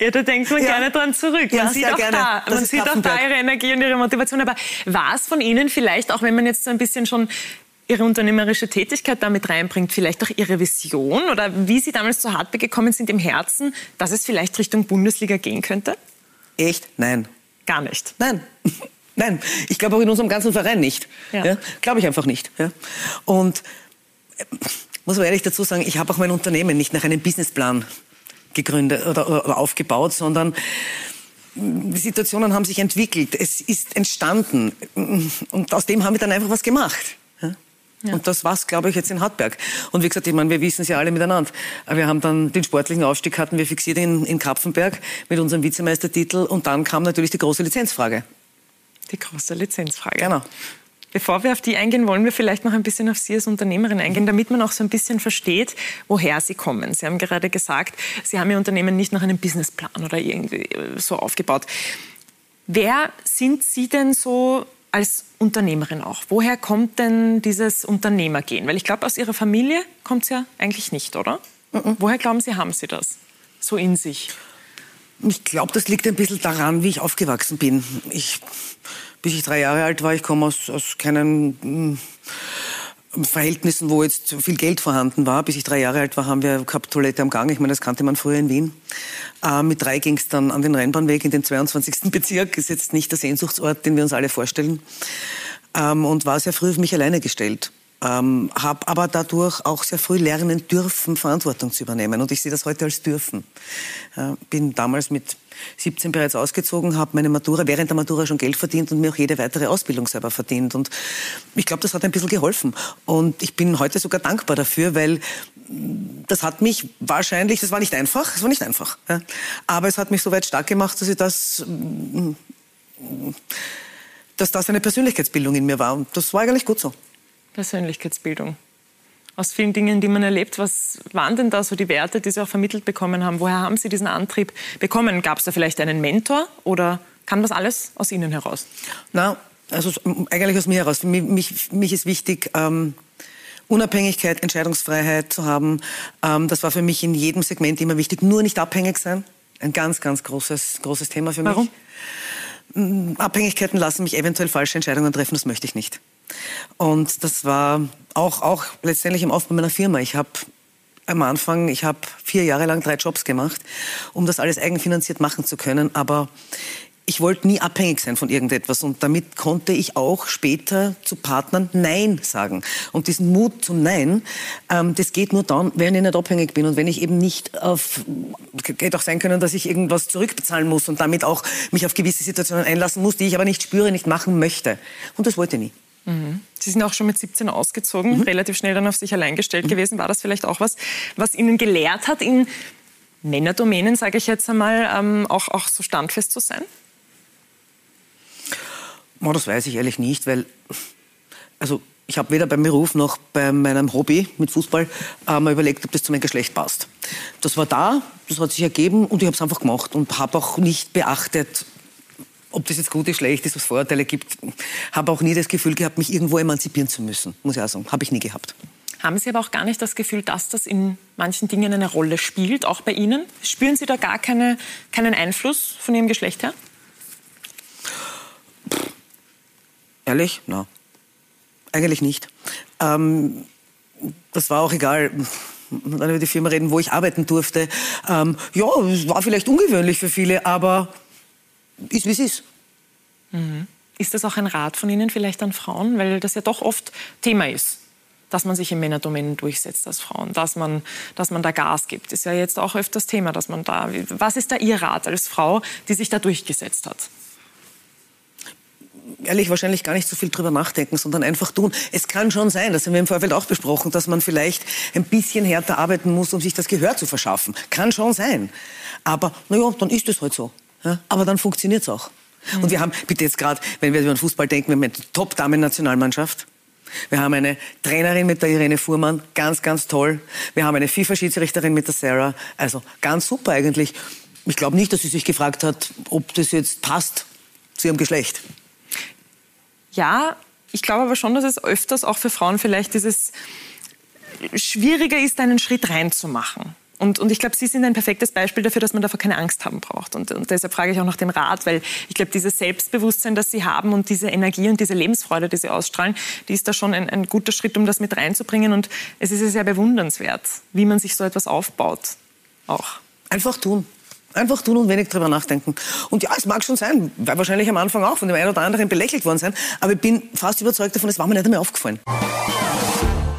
Ja, da denkt man ja. gerne dran zurück. Man ja, sieht auch gerne. da, man sieht auch da ihre Energie und ihre Motivation. Aber war es von Ihnen vielleicht, auch wenn man jetzt so ein bisschen schon Ihre unternehmerische Tätigkeit damit reinbringt, vielleicht auch Ihre Vision oder wie Sie damals zu Hartberg gekommen sind im Herzen, dass es vielleicht Richtung Bundesliga gehen könnte? Echt? Nein. Gar nicht? Nein. Nein, ich glaube auch in unserem ganzen Verein nicht. Ja. ja glaube ich einfach nicht. Ja. Und äh, muss man ehrlich dazu sagen, ich habe auch mein Unternehmen nicht nach einem Businessplan gegründet oder, oder aufgebaut, sondern die Situationen haben sich entwickelt, es ist entstanden und aus dem haben wir dann einfach was gemacht. Ja. Und das war's, glaube ich, jetzt in Hartberg. Und wie gesagt, ich meine, wir wissen es ja alle miteinander. Wir haben dann den sportlichen Aufstieg hatten wir fixiert in, in Kapfenberg mit unserem Vizemeistertitel und dann kam natürlich die große Lizenzfrage. Die große Lizenzfrage. Genau. Bevor wir auf die eingehen, wollen wir vielleicht noch ein bisschen auf Sie als Unternehmerin eingehen, damit man auch so ein bisschen versteht, woher Sie kommen. Sie haben gerade gesagt, Sie haben Ihr Unternehmen nicht nach einem Businessplan oder irgendwie äh, so aufgebaut. Wer sind Sie denn so als Unternehmerin auch. Woher kommt denn dieses Unternehmergehen? Weil ich glaube, aus Ihrer Familie kommt es ja eigentlich nicht, oder? Mhm. Woher glauben Sie, haben Sie das so in sich? Ich glaube, das liegt ein bisschen daran, wie ich aufgewachsen bin. Ich, bis ich drei Jahre alt war, ich komme aus, aus keinen hm, Verhältnissen, wo jetzt viel Geld vorhanden war. Bis ich drei Jahre alt war, haben wir gehabt Toilette am Gang. Ich meine, das kannte man früher in Wien. Äh, mit drei ging es dann an den Rheinbahnweg in den 22. Bezirk. Ist jetzt nicht der Sehnsuchtsort, den wir uns alle vorstellen. Ähm, und war sehr früh auf mich alleine gestellt. Ähm, habe aber dadurch auch sehr früh lernen dürfen, Verantwortung zu übernehmen. Und ich sehe das heute als dürfen. Äh, bin damals mit 17 bereits ausgezogen, habe meine Matura, während der Matura schon Geld verdient und mir auch jede weitere Ausbildung selber verdient. Und ich glaube, das hat ein bisschen geholfen. Und ich bin heute sogar dankbar dafür, weil das hat mich wahrscheinlich, das war nicht einfach, es war nicht einfach, ja. aber es hat mich so weit stark gemacht, dass ich das, dass das eine Persönlichkeitsbildung in mir war und das war eigentlich gut so. Persönlichkeitsbildung. Aus vielen Dingen, die man erlebt, was waren denn da so die Werte, die Sie auch vermittelt bekommen haben? Woher haben Sie diesen Antrieb bekommen? Gab es da vielleicht einen Mentor oder kam das alles aus Ihnen heraus? Na, also eigentlich aus mir heraus. Mich, mich, ist wichtig, ähm, Unabhängigkeit, Entscheidungsfreiheit zu haben. Ähm, das war für mich in jedem Segment immer wichtig. Nur nicht abhängig sein. Ein ganz, ganz großes, großes Thema für Warum? mich. Mm, Abhängigkeiten lassen mich eventuell falsche Entscheidungen treffen, das möchte ich nicht. Und das war auch, auch letztendlich im Aufbau meiner Firma. Ich habe am Anfang, ich habe vier Jahre lang drei Jobs gemacht, um das alles eigenfinanziert machen zu können. Aber ich wollte nie abhängig sein von irgendetwas und damit konnte ich auch später zu Partnern Nein sagen. Und diesen Mut zum Nein, ähm, das geht nur dann, wenn ich nicht abhängig bin und wenn ich eben nicht auf, geht auch sein können, dass ich irgendwas zurückbezahlen muss und damit auch mich auf gewisse Situationen einlassen muss, die ich aber nicht spüre, nicht machen möchte. Und das wollte ich nie. Mhm. Sie sind auch schon mit 17 ausgezogen, mhm. relativ schnell dann auf sich allein gestellt mhm. gewesen. War das vielleicht auch was, was Ihnen gelehrt hat, in Männerdomänen, sage ich jetzt einmal, ähm, auch, auch so standfest zu sein? Oh, das weiß ich ehrlich nicht, weil also ich habe weder beim Beruf noch bei meinem Hobby mit Fußball äh, mal überlegt, ob das zu meinem Geschlecht passt. Das war da, das hat sich ergeben und ich habe es einfach gemacht und habe auch nicht beachtet, ob das jetzt gut ist, schlecht ist, was Vorurteile gibt. Habe auch nie das Gefühl gehabt, mich irgendwo emanzipieren zu müssen, muss ich auch sagen. Habe ich nie gehabt. Haben Sie aber auch gar nicht das Gefühl, dass das in manchen Dingen eine Rolle spielt, auch bei Ihnen? Spüren Sie da gar keine, keinen Einfluss von Ihrem Geschlecht her? Ehrlich? Na, eigentlich nicht. Ähm, das war auch egal. Dann über die Firma reden, wo ich arbeiten durfte. Ähm, ja, es war vielleicht ungewöhnlich für viele, aber ist wie es ist. Mhm. Ist das auch ein Rat von Ihnen vielleicht an Frauen? Weil das ja doch oft Thema ist, dass man sich in Männerdomänen durchsetzt als Frauen, dass man, dass man da Gas gibt. Ist ja jetzt auch öfters Thema, dass man da. Was ist da Ihr Rat als Frau, die sich da durchgesetzt hat? ehrlich wahrscheinlich gar nicht so viel drüber nachdenken, sondern einfach tun. Es kann schon sein, das haben wir im Vorfeld auch besprochen, dass man vielleicht ein bisschen härter arbeiten muss, um sich das Gehör zu verschaffen. Kann schon sein. Aber naja, dann ist es halt so. Ja? Aber dann funktioniert es auch. Mhm. Und wir haben, bitte jetzt gerade, wenn wir über den Fußball denken, wir haben eine Top-Damen-Nationalmannschaft. Wir haben eine Trainerin mit der Irene Fuhrmann, ganz, ganz toll. Wir haben eine FIFA-Schiedsrichterin mit der Sarah. Also ganz super eigentlich. Ich glaube nicht, dass sie sich gefragt hat, ob das jetzt passt zu ihrem Geschlecht. Ja, ich glaube aber schon, dass es öfters auch für Frauen vielleicht dieses schwieriger ist, einen Schritt reinzumachen. Und, und ich glaube, Sie sind ein perfektes Beispiel dafür, dass man davor keine Angst haben braucht. Und, und deshalb frage ich auch nach dem Rat, weil ich glaube, dieses Selbstbewusstsein, das Sie haben und diese Energie und diese Lebensfreude, die Sie ausstrahlen, die ist da schon ein, ein guter Schritt, um das mit reinzubringen. Und es ist ja sehr bewundernswert, wie man sich so etwas aufbaut. Auch. Einfach tun. Einfach tun und wenig drüber nachdenken. Und ja, es mag schon sein, weil wahrscheinlich am Anfang auch von dem einen oder anderen belächelt worden sein, aber ich bin fast überzeugt davon, es war mir nicht einmal aufgefallen.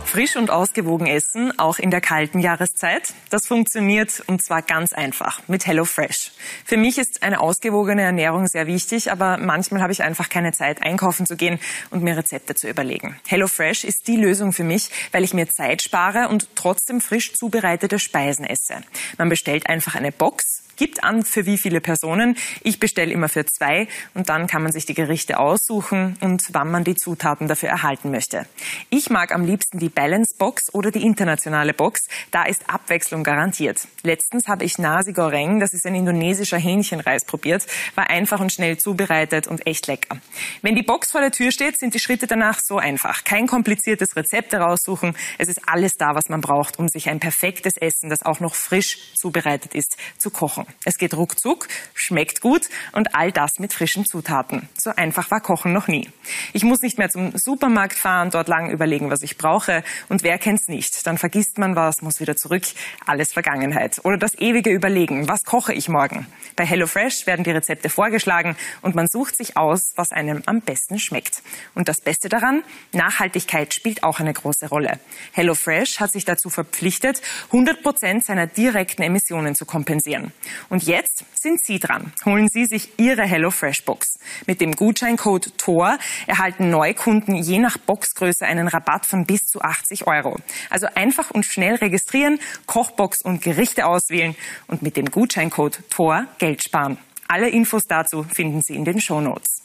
Frisch und ausgewogen essen, auch in der kalten Jahreszeit. Das funktioniert und zwar ganz einfach mit HelloFresh. Für mich ist eine ausgewogene Ernährung sehr wichtig, aber manchmal habe ich einfach keine Zeit, einkaufen zu gehen und mir Rezepte zu überlegen. HelloFresh ist die Lösung für mich, weil ich mir Zeit spare und trotzdem frisch zubereitete Speisen esse. Man bestellt einfach eine Box gibt an, für wie viele Personen. Ich bestelle immer für zwei und dann kann man sich die Gerichte aussuchen und wann man die Zutaten dafür erhalten möchte. Ich mag am liebsten die Balance Box oder die internationale Box. Da ist Abwechslung garantiert. Letztens habe ich Nasi Goreng, das ist ein indonesischer Hähnchenreis, probiert. War einfach und schnell zubereitet und echt lecker. Wenn die Box vor der Tür steht, sind die Schritte danach so einfach. Kein kompliziertes Rezept heraussuchen. Es ist alles da, was man braucht, um sich ein perfektes Essen, das auch noch frisch zubereitet ist, zu kochen. Es geht ruckzuck, schmeckt gut und all das mit frischen Zutaten. So einfach war Kochen noch nie. Ich muss nicht mehr zum Supermarkt fahren, dort lang überlegen, was ich brauche. Und wer kennt's nicht? Dann vergisst man was, muss wieder zurück. Alles Vergangenheit. Oder das ewige Überlegen. Was koche ich morgen? Bei HelloFresh werden die Rezepte vorgeschlagen und man sucht sich aus, was einem am besten schmeckt. Und das Beste daran? Nachhaltigkeit spielt auch eine große Rolle. HelloFresh hat sich dazu verpflichtet, 100 Prozent seiner direkten Emissionen zu kompensieren. Und jetzt sind Sie dran. Holen Sie sich Ihre HelloFresh Box. Mit dem Gutscheincode TOR erhalten Neukunden je nach Boxgröße einen Rabatt von bis zu 80 Euro. Also einfach und schnell registrieren, Kochbox und Gerichte auswählen und mit dem Gutscheincode TOR Geld sparen. Alle Infos dazu finden Sie in den Shownotes.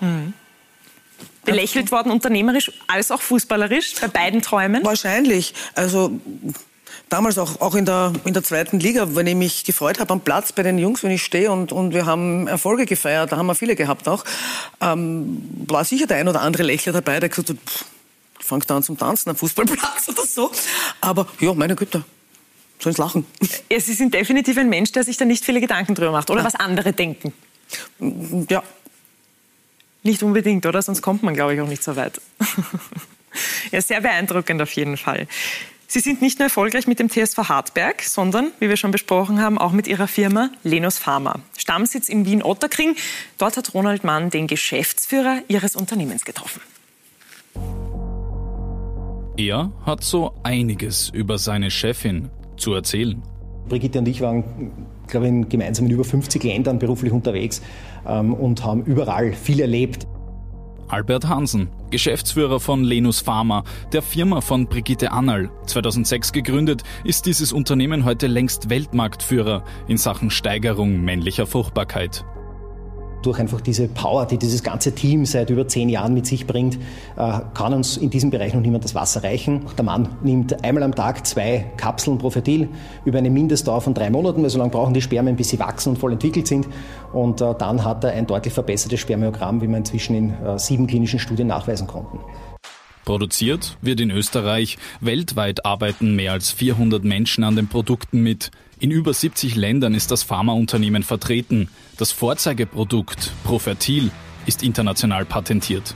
Hm. Belächelt worden, unternehmerisch als auch fußballerisch, bei beiden Träumen? Wahrscheinlich. Also damals auch, auch in, der, in der zweiten Liga, wenn ich mich gefreut habe am Platz bei den Jungs, wenn ich stehe und, und wir haben Erfolge gefeiert, da haben wir viele gehabt auch, ähm, war sicher der ein oder andere Lächler dabei, der gesagt hat, pff, fangt an zum Tanzen am Fußballplatz oder so. Aber ja, meine Güte, sollen lachen. Ja, Sie sind definitiv ein Mensch, der sich da nicht viele Gedanken drüber macht, oder ja. was andere denken. Ja. Nicht unbedingt, oder? Sonst kommt man, glaube ich, auch nicht so weit. ja, sehr beeindruckend auf jeden Fall. Sie sind nicht nur erfolgreich mit dem TSV Hartberg, sondern, wie wir schon besprochen haben, auch mit Ihrer Firma Lenus Pharma. Stammsitz in Wien-Otterkring. Dort hat Ronald Mann den Geschäftsführer Ihres Unternehmens getroffen. Er hat so einiges über seine Chefin zu erzählen. Brigitte und ich waren, glaube ich, gemeinsam in über 50 Ländern beruflich unterwegs ähm, und haben überall viel erlebt. Albert Hansen, Geschäftsführer von Lenus Pharma, der Firma von Brigitte Annal. 2006 gegründet, ist dieses Unternehmen heute längst Weltmarktführer in Sachen Steigerung männlicher Fruchtbarkeit durch einfach diese Power, die dieses ganze Team seit über zehn Jahren mit sich bringt, äh, kann uns in diesem Bereich noch niemand das Wasser reichen. Der Mann nimmt einmal am Tag zwei Kapseln Profetil über eine Mindestdauer von drei Monaten, weil so lange brauchen die Spermien, bis sie wachsen und voll entwickelt sind. Und äh, dann hat er ein deutlich verbessertes Spermiogramm, wie wir inzwischen in äh, sieben klinischen Studien nachweisen konnten. Produziert wird in Österreich. Weltweit arbeiten mehr als 400 Menschen an den Produkten mit. In über 70 Ländern ist das Pharmaunternehmen vertreten. Das Vorzeigeprodukt Profertil ist international patentiert.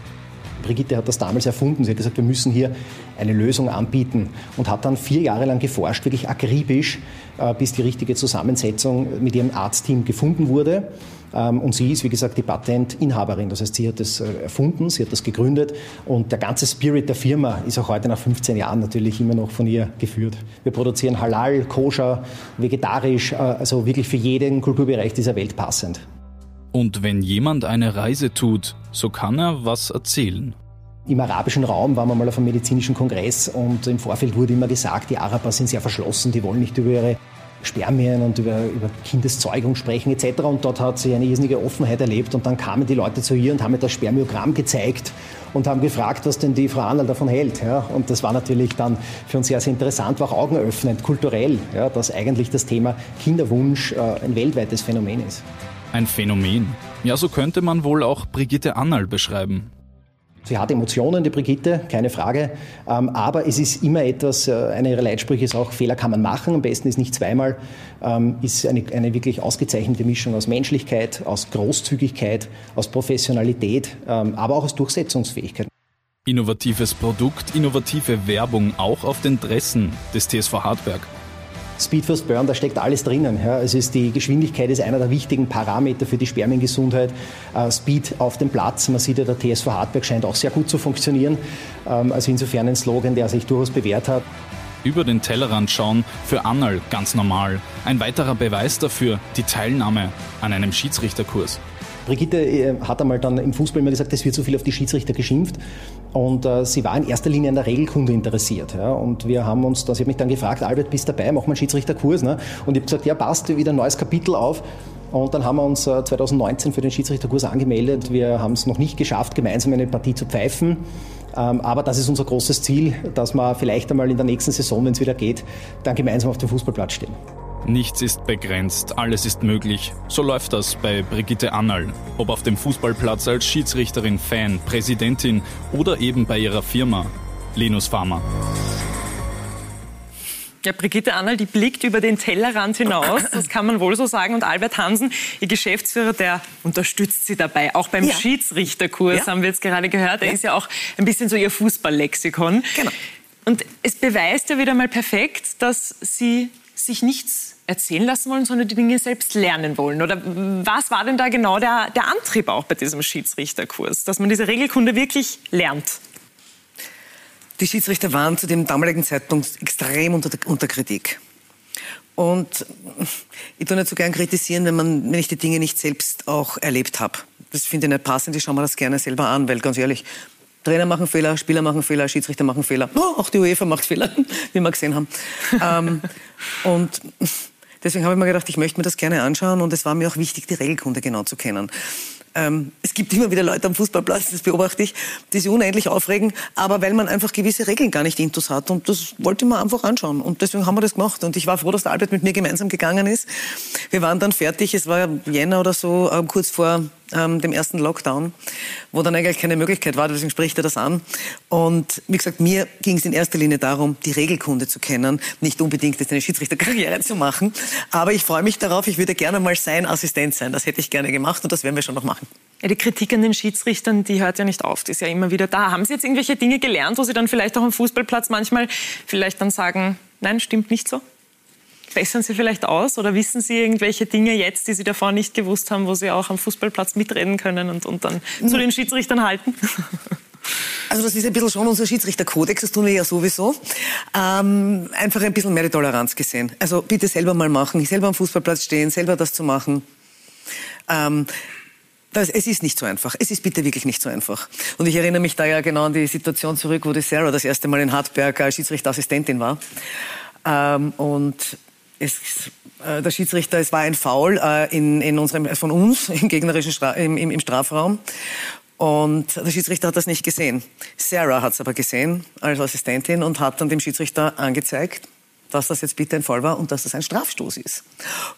Brigitte hat das damals erfunden. Sie hat gesagt, wir müssen hier eine Lösung anbieten und hat dann vier Jahre lang geforscht, wirklich akribisch, äh, bis die richtige Zusammensetzung mit ihrem Arztteam gefunden wurde. Ähm, und sie ist, wie gesagt, die Patentinhaberin. Das heißt, sie hat das äh, erfunden, sie hat das gegründet und der ganze Spirit der Firma ist auch heute nach 15 Jahren natürlich immer noch von ihr geführt. Wir produzieren halal, koscher, vegetarisch, äh, also wirklich für jeden Kulturbereich dieser Welt passend. Und wenn jemand eine Reise tut, so kann er was erzählen. Im arabischen Raum waren wir mal auf einem medizinischen Kongress und im Vorfeld wurde immer gesagt, die Araber sind sehr verschlossen, die wollen nicht über ihre Spermien und über, über Kindeszeugung sprechen etc. Und dort hat sie eine irrsinnige Offenheit erlebt und dann kamen die Leute zu ihr und haben mir das Spermiogramm gezeigt und haben gefragt, was denn die Frau Annal davon hält. Ja. Und das war natürlich dann für uns sehr, sehr interessant, war auch augenöffnend, kulturell, ja, dass eigentlich das Thema Kinderwunsch äh, ein weltweites Phänomen ist. Ein Phänomen. Ja, so könnte man wohl auch Brigitte Annal beschreiben. Sie hat Emotionen, die Brigitte, keine Frage. Ähm, aber es ist immer etwas, äh, einer ihrer Leitsprüche ist auch, Fehler kann man machen, am besten ist nicht zweimal, ähm, ist eine, eine wirklich ausgezeichnete Mischung aus Menschlichkeit, aus Großzügigkeit, aus Professionalität, ähm, aber auch aus Durchsetzungsfähigkeit. Innovatives Produkt, innovative Werbung auch auf den Dressen des TSV Hartberg. Speed First Burn, da steckt alles drinnen. Ja. Es ist die Geschwindigkeit ist einer der wichtigen Parameter für die Spermiengesundheit. Äh, Speed auf dem Platz, man sieht ja, der TSV Hartberg scheint auch sehr gut zu funktionieren. Ähm, also insofern ein Slogan, der sich durchaus bewährt hat. Über den Tellerrand schauen, für Annal ganz normal. Ein weiterer Beweis dafür, die Teilnahme an einem Schiedsrichterkurs. Brigitte äh, hat einmal dann im Fußball immer gesagt, es wird so viel auf die Schiedsrichter geschimpft. Und äh, sie war in erster Linie an der Regelkunde interessiert. Ja. Und wir haben uns, das, ich habe mich dann gefragt, Albert, bist dabei, machen wir einen Schiedsrichterkurs. Ne? Und ich habe gesagt, ja, passt, wieder ein neues Kapitel auf. Und dann haben wir uns 2019 äh, für den Schiedsrichterkurs angemeldet. Wir haben es noch nicht geschafft, gemeinsam eine Partie zu pfeifen. Ähm, aber das ist unser großes Ziel, dass wir vielleicht einmal in der nächsten Saison, wenn es wieder geht, dann gemeinsam auf dem Fußballplatz stehen. Nichts ist begrenzt, alles ist möglich. So läuft das bei Brigitte Annal. Ob auf dem Fußballplatz als Schiedsrichterin, Fan, Präsidentin oder eben bei ihrer Firma Linus Pharma. Ja, Brigitte Annal, die blickt über den Tellerrand hinaus, das kann man wohl so sagen. Und Albert Hansen, ihr Geschäftsführer, der unterstützt sie dabei. Auch beim ja. Schiedsrichterkurs ja. haben wir jetzt gerade gehört. Er ja. ist ja auch ein bisschen so ihr Fußballlexikon. Genau. Und es beweist ja wieder mal perfekt, dass sie sich nichts erzählen lassen wollen, sondern die Dinge selbst lernen wollen? Oder was war denn da genau der, der Antrieb auch bei diesem Schiedsrichterkurs, dass man diese Regelkunde wirklich lernt? Die Schiedsrichter waren zu dem damaligen Zeitpunkt extrem unter, unter Kritik. Und ich tue nicht so gern kritisieren, wenn, man, wenn ich die Dinge nicht selbst auch erlebt habe. Das finde ich nicht passend. Ich schaue mir das gerne selber an, weil ganz ehrlich, Trainer machen Fehler, Spieler machen Fehler, Schiedsrichter machen Fehler. Oh, auch die UEFA macht Fehler, wie wir gesehen haben. ähm, und deswegen habe ich mir gedacht, ich möchte mir das gerne anschauen und es war mir auch wichtig, die Regelkunde genau zu kennen. Ähm, es gibt immer wieder Leute am Fußballplatz, das beobachte ich, die sich unendlich aufregen, aber weil man einfach gewisse Regeln gar nicht intus hat. Und das wollte man einfach anschauen. Und deswegen haben wir das gemacht. Und ich war froh, dass der Albert mit mir gemeinsam gegangen ist. Wir waren dann fertig, es war Jänner oder so, äh, kurz vor ähm, dem ersten Lockdown, wo dann eigentlich keine Möglichkeit war, deswegen spricht er das an. Und wie gesagt, mir ging es in erster Linie darum, die Regelkunde zu kennen, nicht unbedingt jetzt eine Schiedsrichterkarriere zu machen. Aber ich freue mich darauf, ich würde gerne mal sein Assistent sein. Das hätte ich gerne gemacht und das werden wir schon noch machen. Ja, die Kritik an den Schiedsrichtern, die hört ja nicht auf, die ist ja immer wieder da. Haben Sie jetzt irgendwelche Dinge gelernt, wo Sie dann vielleicht auch am Fußballplatz manchmal vielleicht dann sagen, nein, stimmt nicht so? Bessern Sie vielleicht aus oder wissen Sie irgendwelche Dinge jetzt, die Sie davor nicht gewusst haben, wo Sie auch am Fußballplatz mitreden können und, und dann mhm. zu den Schiedsrichtern halten? Also das ist ein bisschen schon unser Schiedsrichterkodex, das tun wir ja sowieso. Ähm, einfach ein bisschen mehr die Toleranz gesehen. Also bitte selber mal machen, selber am Fußballplatz stehen, selber das zu machen. Ähm, das, es ist nicht so einfach. Es ist bitte wirklich nicht so einfach. Und ich erinnere mich da ja genau an die Situation zurück, wo die Sarah das erste Mal in Hartberg als Schiedsrichterassistentin war. Ähm, und es, äh, der Schiedsrichter, es war ein Foul äh, in, in unserem, von uns im gegnerischen Stra im, im, im Strafraum. Und der Schiedsrichter hat das nicht gesehen. Sarah hat es aber gesehen als Assistentin und hat dann dem Schiedsrichter angezeigt, dass das jetzt bitte ein Foul war und dass das ein Strafstoß ist.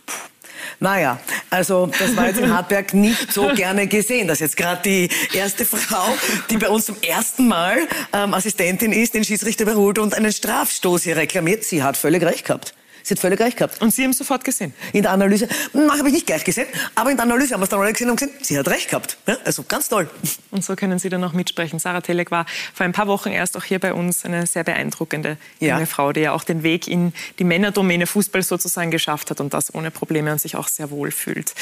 Puh. Naja, also das war jetzt in Hartberg nicht so gerne gesehen, dass jetzt gerade die erste Frau, die bei uns zum ersten Mal ähm, Assistentin ist, den Schiedsrichter überholt und einen Strafstoß hier reklamiert. Sie hat völlig recht gehabt. Sie hat völlig recht gehabt. Und Sie haben es sofort gesehen? In der Analyse, hm, habe ich nicht gleich gesehen, aber in der Analyse haben wir es dann alle gesehen und gesehen, sie hat recht gehabt. Ja, also ganz toll. Und so können Sie dann auch mitsprechen. Sarah Telek war vor ein paar Wochen erst auch hier bei uns eine sehr beeindruckende junge ja. Frau, die ja auch den Weg in die Männerdomäne Fußball sozusagen geschafft hat und das ohne Probleme und sich auch sehr wohl fühlt.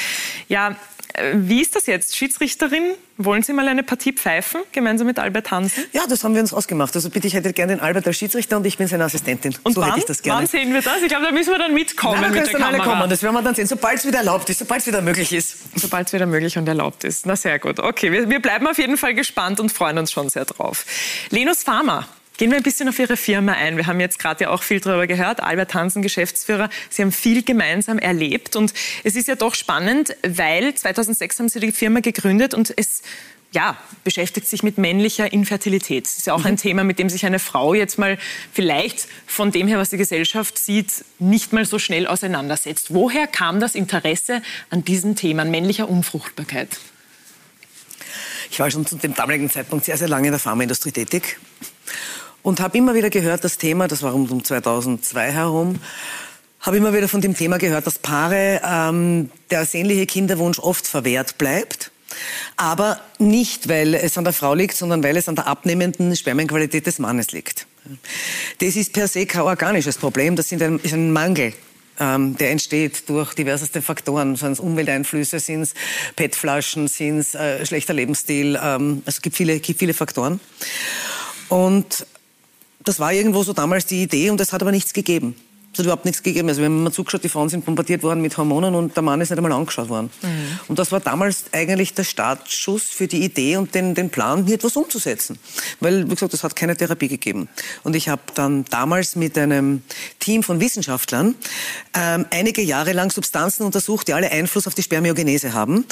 Ja, äh, wie ist das jetzt? Schiedsrichterin, wollen Sie mal eine Partie pfeifen, gemeinsam mit Albert Hansen? Ja, das haben wir uns ausgemacht. Also bitte, ich hätte gerne den Albert als Schiedsrichter und ich bin seine Assistentin. Und so wann, hätte ich das gerne. wann sehen wir das? Ich glaube, da müssen wir dann mitkommen Nein, mit der Kamera. Kommen. Das werden wir dann sehen, sobald es wieder erlaubt ist, sobald es wieder möglich ist. Sobald es wieder möglich und erlaubt ist. Na sehr gut. Okay, wir, wir bleiben auf jeden Fall gespannt und freuen uns schon sehr drauf. Lenus Pharma Gehen wir ein bisschen auf Ihre Firma ein. Wir haben jetzt gerade ja auch viel darüber gehört. Albert Hansen, Geschäftsführer. Sie haben viel gemeinsam erlebt. Und es ist ja doch spannend, weil 2006 haben Sie die Firma gegründet und es ja, beschäftigt sich mit männlicher Infertilität. Das ist ja auch ein mhm. Thema, mit dem sich eine Frau jetzt mal vielleicht von dem her, was die Gesellschaft sieht, nicht mal so schnell auseinandersetzt. Woher kam das Interesse an diesem Thema, an männlicher Unfruchtbarkeit? Ich war schon zu dem damaligen Zeitpunkt sehr, sehr lange in der Pharmaindustrie tätig und habe immer wieder gehört, das Thema, das war um 2002 herum, habe immer wieder von dem Thema gehört, dass Paare ähm, der sehnliche Kinderwunsch oft verwehrt bleibt. Aber nicht, weil es an der Frau liegt, sondern weil es an der abnehmenden Spermienqualität des Mannes liegt. Das ist per se kein organisches Problem, das ist ein Mangel ähm, der entsteht durch diverseste Faktoren. Sind es Umwelteinflüsse, sind es PET-Flaschen, sind es äh, schlechter Lebensstil. Ähm, also es gibt viele, gibt viele Faktoren. Und das war irgendwo so damals die Idee und es hat aber nichts gegeben. Es hat überhaupt nichts gegeben. Also wir haben mal zugeschaut, die Frauen sind bombardiert worden mit Hormonen und der Mann ist nicht einmal angeschaut worden. Mhm. Und das war damals eigentlich der Startschuss für die Idee und den, den Plan, hier etwas umzusetzen. Weil, wie gesagt, es hat keine Therapie gegeben. Und ich habe dann damals mit einem Team von Wissenschaftlern ähm, einige Jahre lang Substanzen untersucht, die alle Einfluss auf die Spermiogenese haben.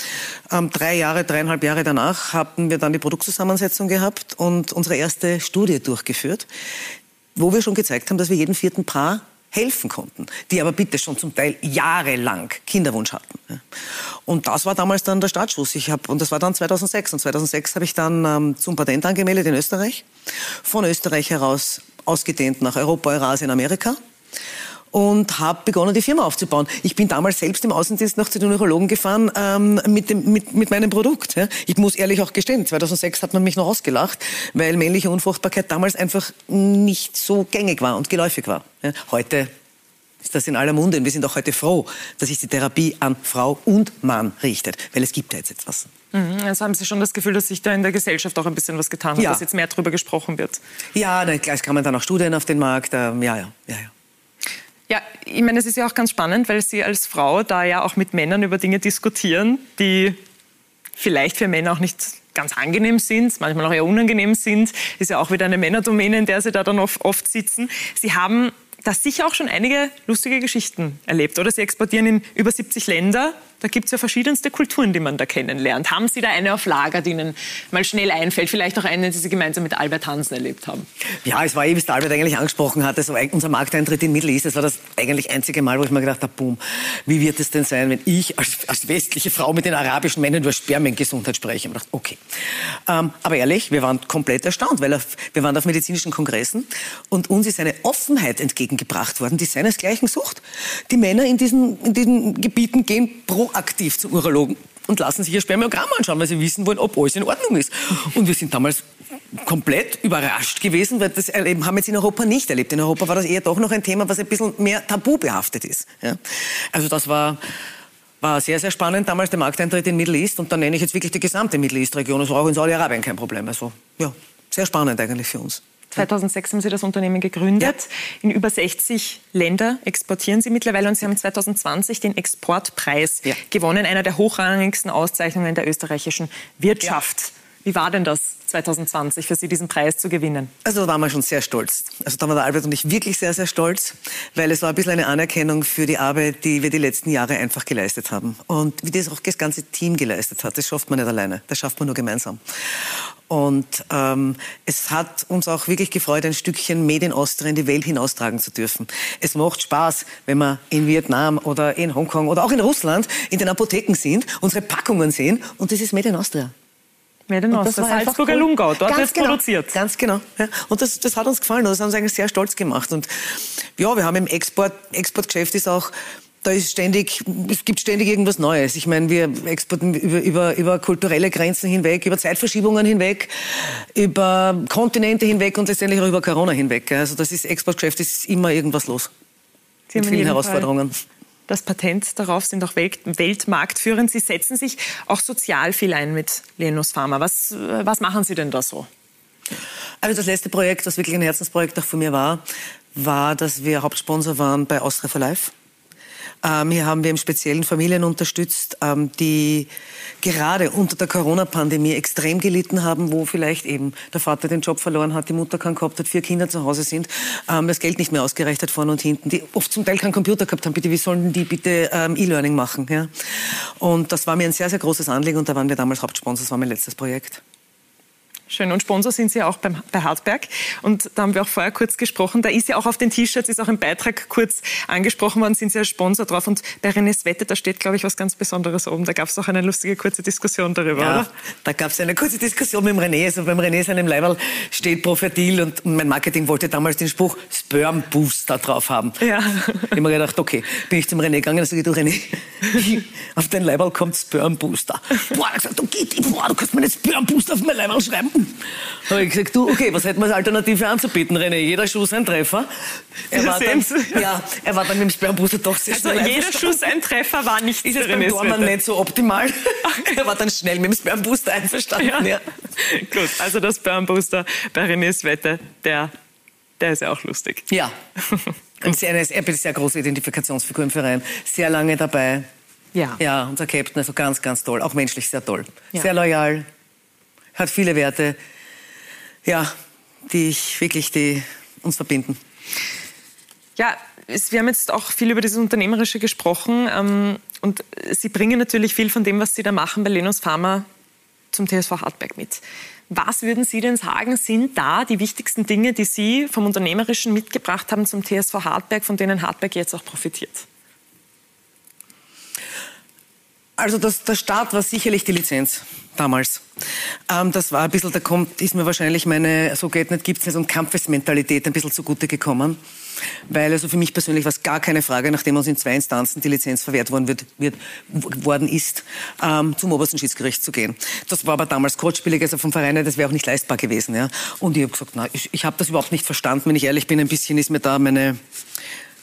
Ähm, drei Jahre, dreieinhalb Jahre danach haben wir dann die Produktzusammensetzung gehabt und unsere erste Studie durchgeführt, wo wir schon gezeigt haben, dass wir jeden vierten Paar helfen konnten, die aber bitte schon zum Teil jahrelang Kinderwunsch hatten. Und das war damals dann der Startschuss. Ich hab, und das war dann 2006. Und 2006 habe ich dann ähm, zum Patent angemeldet in Österreich. Von Österreich heraus ausgedehnt nach Europa, Eurasien, Amerika und habe begonnen, die Firma aufzubauen. Ich bin damals selbst im Außendienst noch zu den Neurologen gefahren ähm, mit, dem, mit, mit meinem Produkt. Ja. Ich muss ehrlich auch gestehen, 2006 hat man mich noch ausgelacht, weil männliche Unfruchtbarkeit damals einfach nicht so gängig war und geläufig war. Ja. Heute ist das in aller Munde und wir sind auch heute froh, dass sich die Therapie an Frau und Mann richtet, weil es gibt ja jetzt etwas. Mhm, also haben Sie schon das Gefühl, dass sich da in der Gesellschaft auch ein bisschen was getan hat, ja. dass jetzt mehr darüber gesprochen wird? Ja, na, es kamen dann auch Studien auf den Markt. Ähm, ja, ja, ja, ja. Ja, ich meine, es ist ja auch ganz spannend, weil Sie als Frau da ja auch mit Männern über Dinge diskutieren, die vielleicht für Männer auch nicht ganz angenehm sind, manchmal auch eher unangenehm sind. Ist ja auch wieder eine Männerdomäne, in der Sie da dann oft, sitzen. Sie haben da sicher auch schon einige lustige Geschichten erlebt, oder? Sie exportieren in über 70 Länder. Da gibt es ja verschiedenste Kulturen, die man da kennenlernt. Haben Sie da eine auf Lager, die Ihnen mal schnell einfällt? Vielleicht auch eine, die Sie gemeinsam mit Albert Hansen erlebt haben? Ja, es war eh, wie es Albert eigentlich angesprochen hat, also unser Markteintritt in Middle East, das war das eigentlich einzige Mal, wo ich mir gedacht habe, boom, wie wird es denn sein, wenn ich als, als westliche Frau mit den arabischen Männern über Spermiengesundheit spreche? Ich dachte, okay. Ähm, aber ehrlich, wir waren komplett erstaunt, weil auf, wir waren auf medizinischen Kongressen und uns ist eine Offenheit entgegengebracht worden, die seinesgleichen sucht. Die Männer in diesen, in diesen Gebieten gehen pro proaktiv zum Urologen und lassen sich ihr Spermiogramm anschauen, weil sie wissen wollen, ob alles in Ordnung ist. Und wir sind damals komplett überrascht gewesen, weil das erleben, haben wir jetzt in Europa nicht erlebt. In Europa war das eher doch noch ein Thema, was ein bisschen mehr tabu behaftet ist. Ja? Also das war, war sehr, sehr spannend, damals der Markteintritt in Middle East und dann nenne ich jetzt wirklich die gesamte Middle East-Region. Das war auch in Saudi-Arabien kein Problem. Also ja, sehr spannend eigentlich für uns. 2006 haben Sie das Unternehmen gegründet. Ja. In über 60 Länder exportieren Sie mittlerweile und Sie haben 2020 den Exportpreis ja. gewonnen, einer der hochrangigsten Auszeichnungen der österreichischen Wirtschaft. Ja. Wie war denn das 2020 für Sie, diesen Preis zu gewinnen? Also da waren wir schon sehr stolz. Also da waren der Albert und ich wirklich sehr, sehr stolz, weil es war ein bisschen eine Anerkennung für die Arbeit, die wir die letzten Jahre einfach geleistet haben. Und wie das auch das ganze Team geleistet hat. Das schafft man nicht alleine, das schafft man nur gemeinsam. Und ähm, es hat uns auch wirklich gefreut, ein Stückchen Made in Austria in die Welt hinaustragen zu dürfen. Es macht Spaß, wenn wir in Vietnam oder in Hongkong oder auch in Russland in den Apotheken sind, unsere Packungen sehen und das ist Made in Austria. Made in Austria, Salzburger Lungau, dort wird genau, produziert. Ganz genau. Ja. Und das, das hat uns gefallen, das haben uns eigentlich sehr stolz gemacht. Und ja, wir haben im Export, Exportgeschäft ist auch da ist ständig, es gibt ständig irgendwas Neues. Ich meine, wir exportieren über, über, über kulturelle Grenzen hinweg, über Zeitverschiebungen hinweg, über Kontinente hinweg und letztendlich auch über Corona hinweg. Also das ist Exportgeschäft, ist immer irgendwas los. Sie mit vielen Herausforderungen. Das Patent darauf sind auch Welt, weltmarktführend. Sie setzen sich auch sozial viel ein mit Lenus Pharma. Was, was machen Sie denn da so? Also das letzte Projekt, das wirklich ein Herzensprojekt auch von mir war, war, dass wir Hauptsponsor waren bei Austria for Life. Ähm, hier haben wir im Speziellen Familien unterstützt, ähm, die gerade unter der Corona-Pandemie extrem gelitten haben, wo vielleicht eben der Vater den Job verloren hat, die Mutter keinen gehabt hat, vier Kinder zu Hause sind, ähm, das Geld nicht mehr ausgereicht hat vorne und hinten, die oft zum Teil keinen Computer gehabt haben. Bitte, wie sollen die bitte ähm, E-Learning machen? Ja? Und das war mir ein sehr, sehr großes Anliegen und da waren wir damals Hauptsponsor. Das war mein letztes Projekt. Schön. Und Sponsor sind Sie auch beim, bei Hartberg. Und da haben wir auch vorher kurz gesprochen. Da ist ja auch auf den T-Shirts, ist auch im Beitrag kurz angesprochen worden, sind Sie als Sponsor drauf. Und bei René Wette, da steht, glaube ich, was ganz Besonderes oben. Da gab es auch eine lustige kurze Diskussion darüber, ja, oder? Da gab es eine kurze Diskussion mit dem René. Also beim René seinem Leiberl steht Profertil und mein Marketing wollte damals den Spruch Sperm Booster drauf haben. Ja. Ich habe mir gedacht, okay, bin ich zum René gegangen und sage, du René, auf dein Leiberl kommt Sperm Booster. Boah, er hat gesagt, du, geht, boah, du kannst mir einen Sperm Booster auf mein Leiberl schreiben. Habe ich gesagt, du, okay, was hätten wir als Alternative anzubieten, René? Jeder Schuss ein Treffer. Er war, dann, ja, er war dann mit dem Sperrbooster doch sehr also schnell. jeder Schuss ein Treffer war nicht Ist es beim Dormann nicht so optimal. er war dann schnell mit dem Sperrbooster einverstanden. Ja. ja. Gut, also der Spermbooster bei Renés Wette, der, der ist ja auch lustig. Ja. Und sehr, eine sehr, große Identifikationsfigur im Verein. Sehr lange dabei. Ja. Ja, unser Captain, also ganz, ganz toll. Auch menschlich sehr toll. Ja. Sehr loyal, hat viele Werte, ja, die ich wirklich, die uns verbinden. Ja, wir haben jetzt auch viel über dieses Unternehmerische gesprochen ähm, und Sie bringen natürlich viel von dem, was Sie da machen bei Lenus Pharma zum TSV Hartberg mit. Was würden Sie denn sagen, sind da die wichtigsten Dinge, die Sie vom Unternehmerischen mitgebracht haben zum TSV Hartberg, von denen Hartberg jetzt auch profitiert? Also das, der Start war sicherlich die Lizenz damals. Ähm, das war ein bisschen, da kommt, ist mir wahrscheinlich meine, so geht nicht, gibt's nicht, und Kampfesmentalität ein bisschen zugute gekommen. Weil also für mich persönlich war es gar keine Frage, nachdem uns in zwei Instanzen die Lizenz verwehrt worden, wird, wird, worden ist, ähm, zum obersten Schiedsgericht zu gehen. Das war aber damals kurzspielig, also vom Verein das wäre auch nicht leistbar gewesen. Ja. Und ich habe gesagt, na, ich, ich habe das überhaupt nicht verstanden. Wenn ich ehrlich bin, ein bisschen ist mir da meine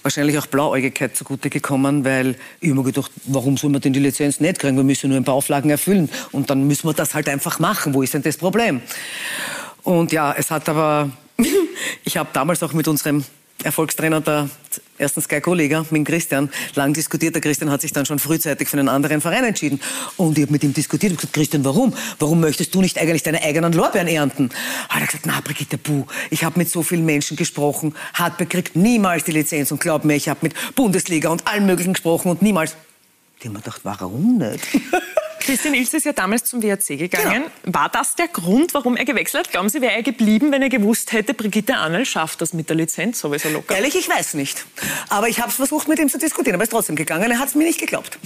wahrscheinlich auch Blauäugigkeit zugute gekommen, weil ich immer gedacht, warum soll man denn die Lizenz nicht kriegen? Wir müssen nur ein paar Auflagen erfüllen und dann müssen wir das halt einfach machen. Wo ist denn das Problem? Und ja, es hat aber, ich habe damals auch mit unserem Erfolgstrainer der ersten Sky-Kollega mit Christian lang diskutiert. Der Christian hat sich dann schon frühzeitig für einen anderen Verein entschieden. Und ich habe mit ihm diskutiert und gesagt, Christian, warum? Warum möchtest du nicht eigentlich deine eigenen Lorbeeren ernten? Hat er gesagt, na, Brigitte Buh, ich habe mit so vielen Menschen gesprochen. Hartberg kriegt niemals die Lizenz. Und glaub mir, ich habe mit Bundesliga und allen möglichen gesprochen und niemals. Die haben mir gedacht, warum nicht? Christian Ilse ist ja damals zum WRC gegangen. Genau. War das der Grund, warum er gewechselt hat? Glauben Sie, wäre er geblieben, wenn er gewusst hätte, Brigitte Annel schafft das mit der Lizenz sowieso locker? Ehrlich, ich weiß nicht. Aber ich habe es versucht, mit ihm zu diskutieren. Aber er ist trotzdem gegangen. Er hat es mir nicht geglaubt.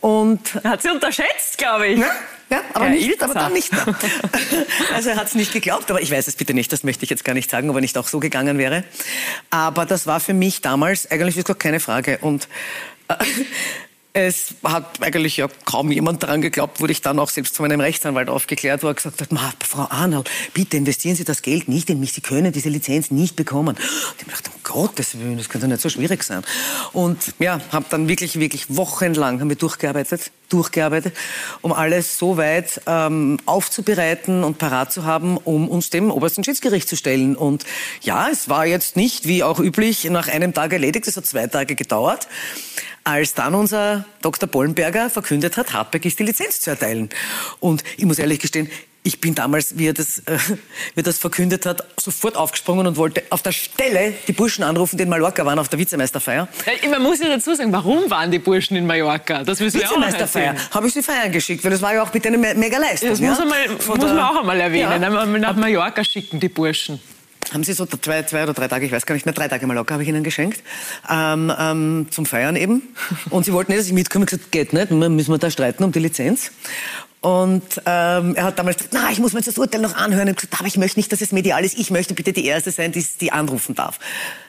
Und er hat sie unterschätzt, glaube ich. Ja, ja aber, ja, nicht, aber dann nicht mehr. also er hat es nicht geglaubt, aber ich weiß es bitte nicht. Das möchte ich jetzt gar nicht sagen, ob er nicht auch so gegangen wäre. Aber das war für mich damals eigentlich wirklich keine Frage. Und äh, es hat eigentlich ja kaum jemand daran geglaubt, wurde ich dann auch selbst von meinem Rechtsanwalt aufgeklärt, wo er gesagt hat, Frau Arnold, bitte investieren Sie das Geld nicht in mich, Sie können diese Lizenz nicht bekommen. Und ich gedacht, um Gottes Willen, das könnte nicht so schwierig sein. Und ja, habe dann wirklich, wirklich wochenlang haben wir durchgearbeitet, durchgearbeitet, um alles so weit ähm, aufzubereiten und parat zu haben, um uns dem obersten Schiedsgericht zu stellen. Und ja, es war jetzt nicht, wie auch üblich, nach einem Tag erledigt, es hat zwei Tage gedauert als dann unser Dr. Bollenberger verkündet hat, Hartberg ist die Lizenz zu erteilen. Und ich muss ehrlich gestehen, ich bin damals, wie er, das, äh, wie er das verkündet hat, sofort aufgesprungen und wollte auf der Stelle die Burschen anrufen, die in Mallorca waren, auf der Vizemeisterfeier. Ja, man muss ja dazu sagen, warum waren die Burschen in Mallorca? Das müssen wir Vizemeisterfeier habe ich sie feiern geschickt, weil das war ja auch bitte eine mega Leistung. Das ja? muss, man, muss man auch einmal erwähnen, ja. einmal nach Mallorca schicken, die Burschen haben sie so zwei, zwei oder drei Tage, ich weiß gar nicht mehr, drei Tage mal locker habe ich ihnen geschenkt, ähm, ähm, zum Feiern eben. Und sie wollten nicht, dass ich mitkomme. Ich gesagt, geht nicht, müssen wir da streiten um die Lizenz. Und ähm, er hat damals gesagt, na, ich muss mir das Urteil noch anhören. Ich gesagt, aber ich möchte nicht, dass es medial ist. Ich möchte bitte die Erste sein, die, die anrufen darf.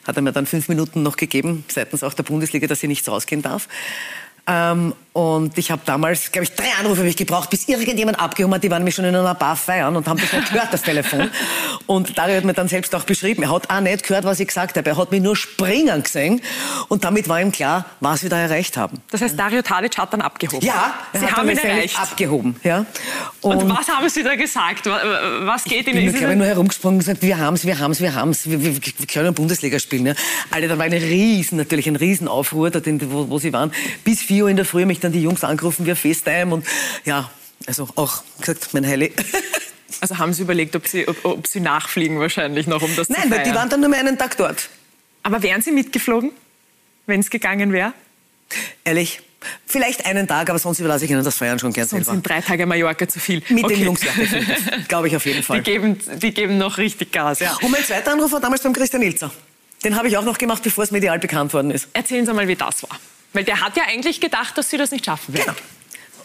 Hat er mir dann fünf Minuten noch gegeben, seitens auch der Bundesliga, dass sie nichts rausgehen darf. Ähm, und ich habe damals, glaube ich, drei Anrufe habe ich gebraucht, bis irgendjemand abgehoben hat. Die waren nämlich schon in einer Bar feiern und haben das nicht gehört, das Telefon. Und Dario hat mir dann selbst auch beschrieben, er hat auch nicht gehört, was ich gesagt habe. Er hat mich nur springen gesehen. Und damit war ihm klar, was wir da erreicht haben. Das heißt, Dario Tadic hat dann abgehoben? Ja, er Sie hat haben ihn erreicht. abgehoben. Ja. Und, und, was haben Sie da gesagt? Was geht Ihnen? Ich bin nur herumgesprungen und gesagt, wir haben es, wir haben es, wir haben es. Wir, wir, wir, können Bundesliga spielen. Ja. Alter, da war eine riesen, natürlich ein Riesenaufruhr, wo, wo sie waren. Bis 4 Uhr in der Früh mich dann die Jungs angerufen via FaceTime und ja, also auch gesagt, mein Heili. Also haben Sie überlegt, ob Sie, ob, ob Sie nachfliegen wahrscheinlich noch, um das Nein, zu feiern? weil die waren dann nur mehr einen Tag dort. Aber wären Sie mitgeflogen, wenn es gegangen wäre? Ehrlich? Vielleicht einen Tag, aber sonst überlasse ich Ihnen das Feiern schon gern sonst selber. sind drei Tage Mallorca zu viel. Mit okay. den Jungs, ja, glaube ich auf jeden Fall. Die geben, die geben noch richtig Gas, ja. Und mein zweiter Anruf war damals beim Christian Ilzer. Den habe ich auch noch gemacht, bevor es medial bekannt worden ist. Erzählen Sie mal, wie das war. Weil der hat ja eigentlich gedacht, dass Sie das nicht schaffen werden.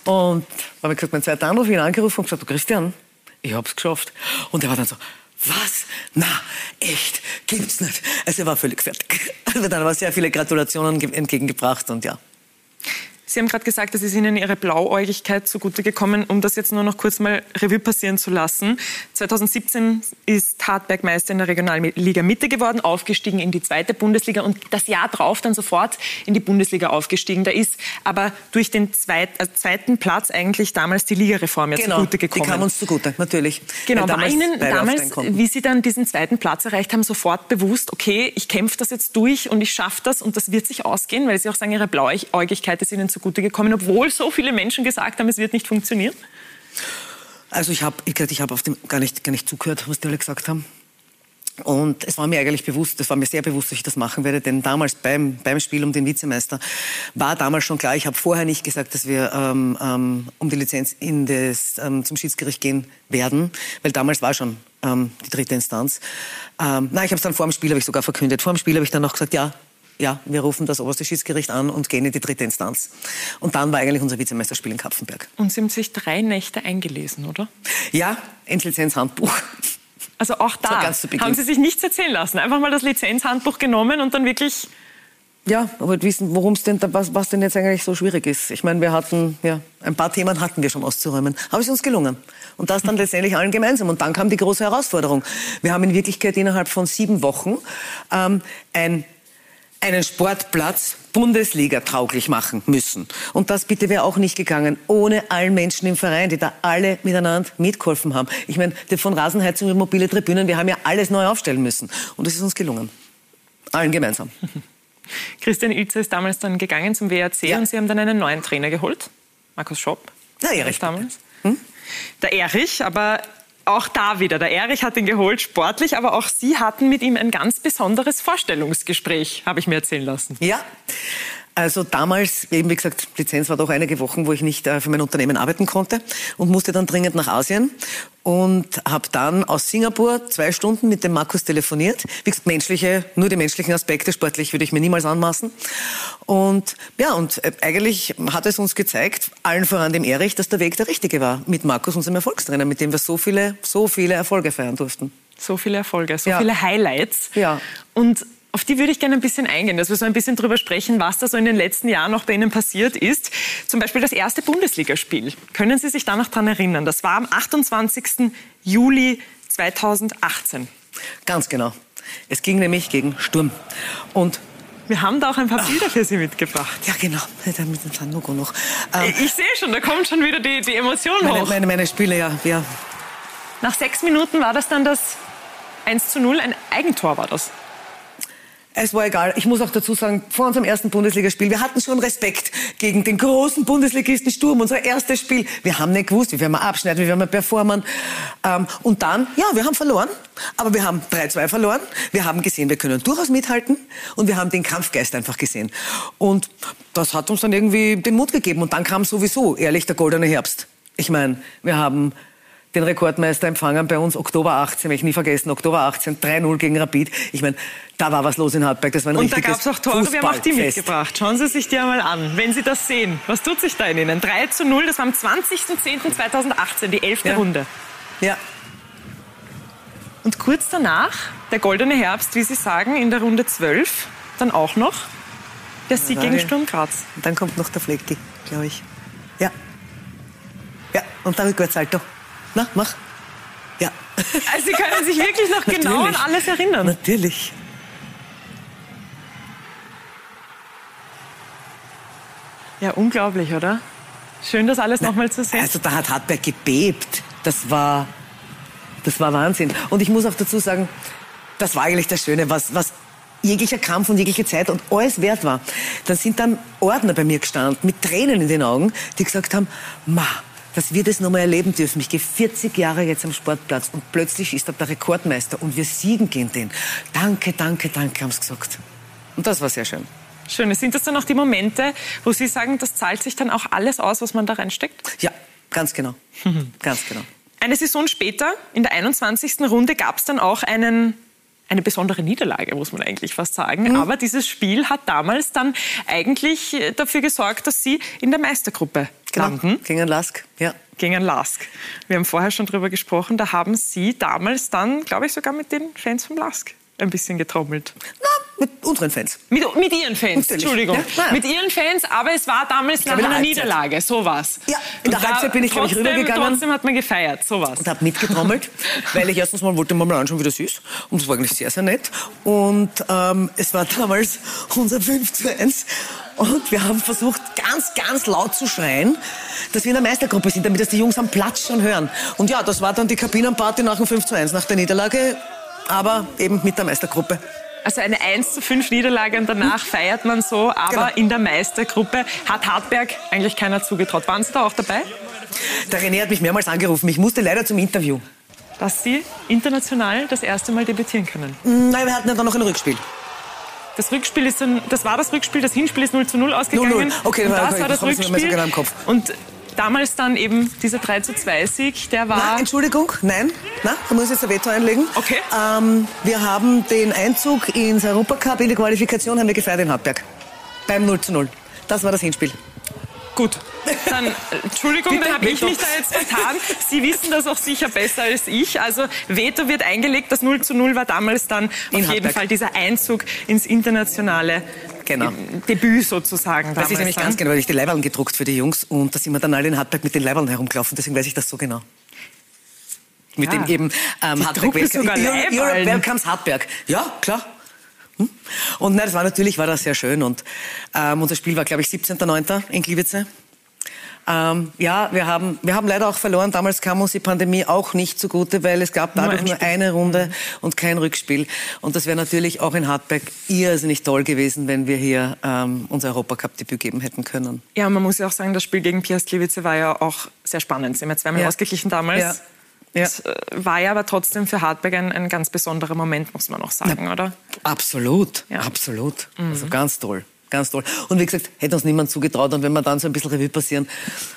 Genau. Und habe ich gesagt, mein zweiter Anruf, ihn angerufen und gesagt, Christian, ich habe es geschafft. Und er war dann so, was? Na, echt? Gibt's nicht. Also er war völlig fertig. Also dann war sehr viele Gratulationen entgegengebracht und ja. Sie haben gerade gesagt, dass ist Ihnen Ihre Blauäugigkeit zugute gekommen, um das jetzt nur noch kurz mal Revue passieren zu lassen. 2017 ist Hartberg Meister in der Regionalliga Mitte geworden, aufgestiegen in die zweite Bundesliga und das Jahr drauf dann sofort in die Bundesliga aufgestiegen. Da ist aber durch den zweit, also zweiten Platz eigentlich damals die Ligareform ja genau, zugute gekommen. die kam uns zugute, natürlich. Genau, war Ihnen damals, wie Sie dann diesen zweiten Platz erreicht haben, sofort bewusst, okay, ich kämpfe das jetzt durch und ich schaffe das und das wird sich ausgehen, weil Sie auch sagen, Ihre Blauäugigkeit ist Ihnen zugute zugute gekommen, obwohl so viele Menschen gesagt haben, es wird nicht funktionieren? Also ich habe ich, hab auf dem gar nicht, gar nicht zugehört, was die alle gesagt haben. Und es war mir eigentlich bewusst, es war mir sehr bewusst, dass ich das machen werde, denn damals beim, beim Spiel um den Vizemeister war damals schon klar, ich habe vorher nicht gesagt, dass wir ähm, ähm, um die Lizenz in das, ähm, zum Schiedsgericht gehen werden, weil damals war schon ähm, die dritte Instanz. Ähm, nein, ich habe es dann vor dem Spiel habe ich sogar verkündet. Vor dem Spiel habe ich dann noch gesagt, ja, ja, wir rufen das oberste Schiedsgericht an und gehen in die dritte Instanz. Und dann war eigentlich unser Vizemeisterspiel in Kapfenberg. Und Sie haben sich drei Nächte eingelesen, oder? Ja, ins Lizenzhandbuch. Also auch da haben Sie sich nichts erzählen lassen. Einfach mal das Lizenzhandbuch genommen und dann wirklich ja, aber wissen, worum es denn, was, was denn jetzt eigentlich so schwierig ist. Ich meine, wir hatten, ja, ein paar Themen hatten wir schon auszuräumen. Aber es ist uns gelungen. Und das dann letztendlich allen gemeinsam. Und dann kam die große Herausforderung. Wir haben in Wirklichkeit innerhalb von sieben Wochen ähm, ein einen Sportplatz Bundesliga tauglich machen müssen. Und das bitte wäre auch nicht gegangen, ohne allen Menschen im Verein, die da alle miteinander mitgeholfen haben. Ich meine, von Rasenheizung über mobile Tribünen, wir haben ja alles neu aufstellen müssen. Und das ist uns gelungen. Allen gemeinsam. Christian Ilzer ist damals dann gegangen zum WRC ja. und Sie haben dann einen neuen Trainer geholt, Markus Schopp. Ja, Erich. Damals. Hm? Der Erich, aber auch da wieder. Der Erich hat ihn geholt, sportlich, aber auch Sie hatten mit ihm ein ganz besonderes Vorstellungsgespräch, habe ich mir erzählen lassen. Ja. Also damals, eben wie gesagt, Lizenz war doch einige Wochen, wo ich nicht äh, für mein Unternehmen arbeiten konnte und musste dann dringend nach Asien und habe dann aus Singapur zwei Stunden mit dem Markus telefoniert. Wie gesagt, menschliche, nur die menschlichen Aspekte, sportlich würde ich mir niemals anmaßen. Und ja, und äh, eigentlich hat es uns gezeigt, allen voran dem Erich, dass der Weg der richtige war mit Markus, unserem Erfolgstrainer, mit dem wir so viele, so viele Erfolge feiern durften. So viele Erfolge, so ja. viele Highlights. Ja. Und auf die würde ich gerne ein bisschen eingehen, dass wir so ein bisschen drüber sprechen, was da so in den letzten Jahren noch bei Ihnen passiert ist. Zum Beispiel das erste Bundesligaspiel. Können Sie sich da noch daran erinnern? Das war am 28. Juli 2018. Ganz genau. Es ging nämlich gegen Sturm. Und wir haben da auch ein paar Bilder für Sie mitgebracht. Ja, genau. Mit dem Sanogo noch. Ähm, ich sehe schon, da kommt schon wieder die, die Emotion meine, hoch. Meine, meine Spiele, ja, ja. Nach sechs Minuten war das dann das 1 zu 0. Ein Eigentor war das. Es war egal. Ich muss auch dazu sagen, vor unserem ersten Bundesligaspiel, wir hatten schon Respekt gegen den großen Bundesligisten Sturm, unser erstes Spiel. Wir haben nicht gewusst, wie werden wir abschneiden, wie werden wir performen. Ähm, und dann, ja, wir haben verloren, aber wir haben 3-2 verloren. Wir haben gesehen, wir können durchaus mithalten und wir haben den Kampfgeist einfach gesehen. Und das hat uns dann irgendwie den Mut gegeben. Und dann kam sowieso, ehrlich, der goldene Herbst. Ich meine, wir haben den Rekordmeister empfangen bei uns, Oktober 18, ich nie vergessen, Oktober 18, 3-0 gegen Rapid. Ich meine, da war was los in Hartberg, das war ein Und da gab es auch Tore, wir haben auch die mitgebracht. Schauen Sie sich die einmal an, wenn Sie das sehen. Was tut sich da in Ihnen? 3 zu 0, das war am 20.10.2018, die elfte ja. Runde. Ja. Und kurz danach, der goldene Herbst, wie Sie sagen, in der Runde 12, dann auch noch der Sieg gegen Sturm Graz. Und dann kommt noch der Flecky, glaube ich. Ja. Ja, und der Rückwärtssalto. Na, mach. Ja. Also Sie können sich wirklich noch genau an alles erinnern. Natürlich. Ja, unglaublich, oder? Schön, das alles nochmal zu sehen. Also da hat Hartberg gebebt. Das war, das war Wahnsinn. Und ich muss auch dazu sagen, das war eigentlich das Schöne, was, was jeglicher Kampf und jegliche Zeit und alles wert war. Dann sind dann Ordner bei mir gestanden, mit Tränen in den Augen, die gesagt haben, ma, dass wir das nochmal erleben dürfen. Ich gehe 40 Jahre jetzt am Sportplatz und plötzlich ist da der Rekordmeister und wir siegen gegen den. Danke, danke, danke, haben sie gesagt. Und das war sehr schön. Schön. Sind das dann auch die Momente, wo Sie sagen, das zahlt sich dann auch alles aus, was man da reinsteckt? Ja, ganz genau. ganz genau. Eine Saison später, in der 21. Runde, gab es dann auch einen eine besondere Niederlage, muss man eigentlich fast sagen. Mhm. Aber dieses Spiel hat damals dann eigentlich dafür gesorgt, dass Sie in der Meistergruppe genau. landen. Gegen Lask, ja. Gegen Lask. Wir haben vorher schon darüber gesprochen, da haben Sie damals dann, glaube ich, sogar mit den Fans vom Lask ein bisschen getrommelt. Na, mit unseren Fans. Mit, mit Ihren Fans, Natürlich. Entschuldigung. Ja, mit Ihren Fans, aber es war damals nach einer Niederlage, so war's. Ja, in der Halbzeit bin ich, glaube ich, rübergegangen. Trotzdem hat man gefeiert, so was. Und habe mitgetrommelt, weil ich erstens mal wollte mal anschauen, wie das ist. Und das war eigentlich sehr, sehr nett. Und ähm, es war damals unser 5 zu 1. Und wir haben versucht, ganz, ganz laut zu schreien, dass wir in der Meistergruppe sind, damit das die Jungs am Platz schon hören. Und ja, das war dann die Kabinenparty nach dem 5 zu 1, nach der Niederlage, aber eben mit der Meistergruppe. Also eine 1 zu 5 Niederlage und danach feiert man so, aber genau. in der Meistergruppe hat Hartberg eigentlich keiner zugetraut. Waren Sie da auch dabei? Der René hat mich mehrmals angerufen. Ich musste leider zum Interview. Dass Sie international das erste Mal debütieren können? Nein, wir hatten ja dann noch ein Rückspiel. Das Rückspiel ist dann, das war das Rückspiel, das Hinspiel ist 0 zu 0 ausgegangen. 0 -0. Okay, und das okay, war das, Rückspiel. So genau im Kopf. Und damals dann eben dieser 3 zu 2 Sieg, der war... Na, Entschuldigung, nein, na, da muss ich jetzt ein Veto einlegen. Okay. Ähm, wir haben den Einzug ins Europacup in die Qualifikation haben wir gefeiert in Hartberg. Beim 0 zu 0. Das war das Hinspiel. Gut, dann äh, Entschuldigung, dann habe ich mich da jetzt vertan. Sie wissen das auch sicher besser als ich. Also Veto wird eingelegt. Das 0 zu 0 war damals dann in auf jeden Fall dieser Einzug ins internationale genau. Debüt sozusagen. Das ist nämlich ganz genau, weil ich die Leibwahlen gedruckt für die Jungs und da sind wir dann alle in Hartberg mit den Leibwahlen herumgelaufen. Deswegen weiß ich das so genau. Mit ja. dem eben ähm, Hartberg Welcome, Europe Welcomes Hartberg. Ja, klar. Hm? Und nein, das war natürlich war das sehr schön und ähm, unser Spiel war glaube ich 17.09. in Gliwice. Ähm, ja, wir haben, wir haben leider auch verloren. Damals kam uns die Pandemie auch nicht zugute, weil es gab dadurch nur, nur eine Runde und kein Rückspiel. Und das wäre natürlich auch in Hartberg irrsinnig toll gewesen, wenn wir hier ähm, unser Europacup-Debüt geben hätten können. Ja, man muss ja auch sagen, das Spiel gegen Piastliwice war ja auch sehr spannend. Sie haben ja zweimal ja. ausgeglichen damals. Ja. Ja. Das äh, war ja aber trotzdem für Hartberg ein, ein ganz besonderer Moment, muss man auch sagen, ja, oder? Absolut, ja. absolut. Mhm. Also ganz toll. Ganz toll. Und wie gesagt, hätte uns niemand zugetraut. Und wenn wir dann so ein bisschen Revue passieren,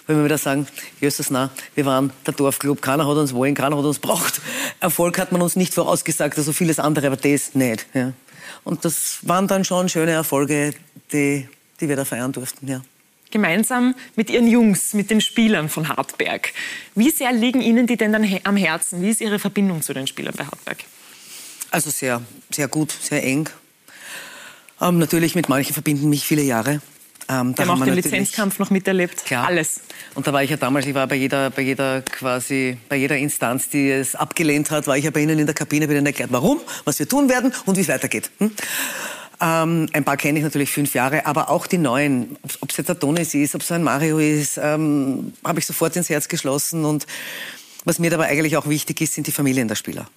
wenn wir wieder sagen, Jösses, na, wir waren der Dorfclub, keiner hat uns wollen, keiner hat uns braucht. Erfolg hat man uns nicht vorausgesagt, also vieles andere, aber das nicht. Ja. Und das waren dann schon schöne Erfolge, die, die wir da feiern durften, ja gemeinsam mit Ihren Jungs, mit den Spielern von Hartberg. Wie sehr liegen Ihnen die denn dann am Herzen? Wie ist Ihre Verbindung zu den Spielern bei Hartberg? Also sehr, sehr gut, sehr eng. Ähm, natürlich mit manchen verbinden mich viele Jahre. Ähm, da wir haben auch den Lizenzkampf noch miterlebt. Klar. Alles. Und da war ich ja damals, ich war bei jeder, bei jeder quasi, bei jeder Instanz, die es abgelehnt hat, war ich ja bei Ihnen in der Kabine, bei Ihnen erklärt, warum, was wir tun werden und wie es weitergeht. Hm? Ähm, ein paar kenne ich natürlich fünf Jahre, aber auch die neuen, ob es jetzt ein Tonis ist, ob es ein Mario ist, ähm, habe ich sofort ins Herz geschlossen. Und was mir dabei eigentlich auch wichtig ist, sind die Familien der Spieler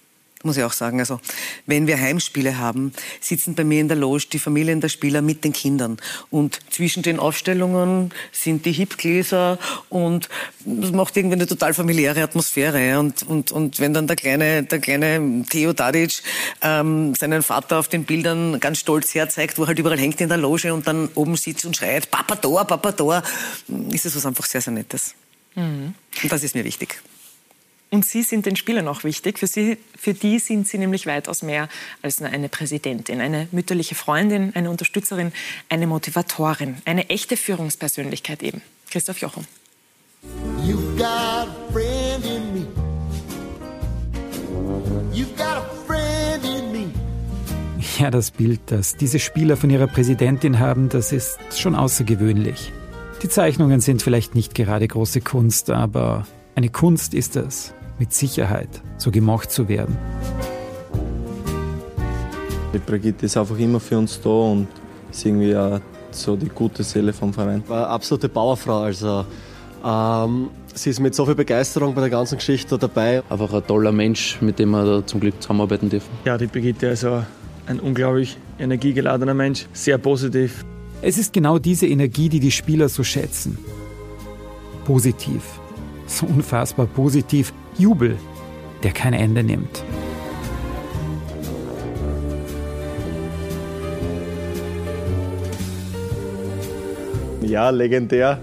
muss ich auch sagen. Also wenn wir Heimspiele haben, sitzen bei mir in der Loge die Familien der Spieler mit den Kindern. Und zwischen den Aufstellungen sind die Hipgläser und das macht irgendwie eine total familiäre Atmosphäre. Und, und, und wenn dann der kleine, der kleine Theo Dadic ähm, seinen Vater auf den Bildern ganz stolz herzeigt, wo er halt überall hängt in der Loge und dann oben sitzt und schreit, Papa Tor, Papa Tor, ist es was einfach sehr, sehr Nettes. Mhm. Und das ist mir wichtig. Und Sie sind den Spielern auch wichtig. Für, Sie, für die sind Sie nämlich weitaus mehr als nur eine Präsidentin, eine mütterliche Freundin, eine Unterstützerin, eine Motivatorin, eine echte Führungspersönlichkeit eben. Christoph Jochum. You've got a friend in me. You've got a friend in me. Ja, das Bild, das diese Spieler von ihrer Präsidentin haben, das ist schon außergewöhnlich. Die Zeichnungen sind vielleicht nicht gerade große Kunst, aber eine Kunst ist es, mit Sicherheit so gemocht zu werden. Die Brigitte ist einfach immer für uns da und ist irgendwie auch so die gute Seele vom Verein. War eine absolute Bauerfrau. Also, ähm, sie ist mit so viel Begeisterung bei der ganzen Geschichte dabei. Einfach ein toller Mensch, mit dem wir da zum Glück zusammenarbeiten dürfen. Ja, die Brigitte ist also ein unglaublich energiegeladener Mensch, sehr positiv. Es ist genau diese Energie, die die Spieler so schätzen. Positiv. So unfassbar positiv, Jubel, der kein Ende nimmt. Ja, legendär.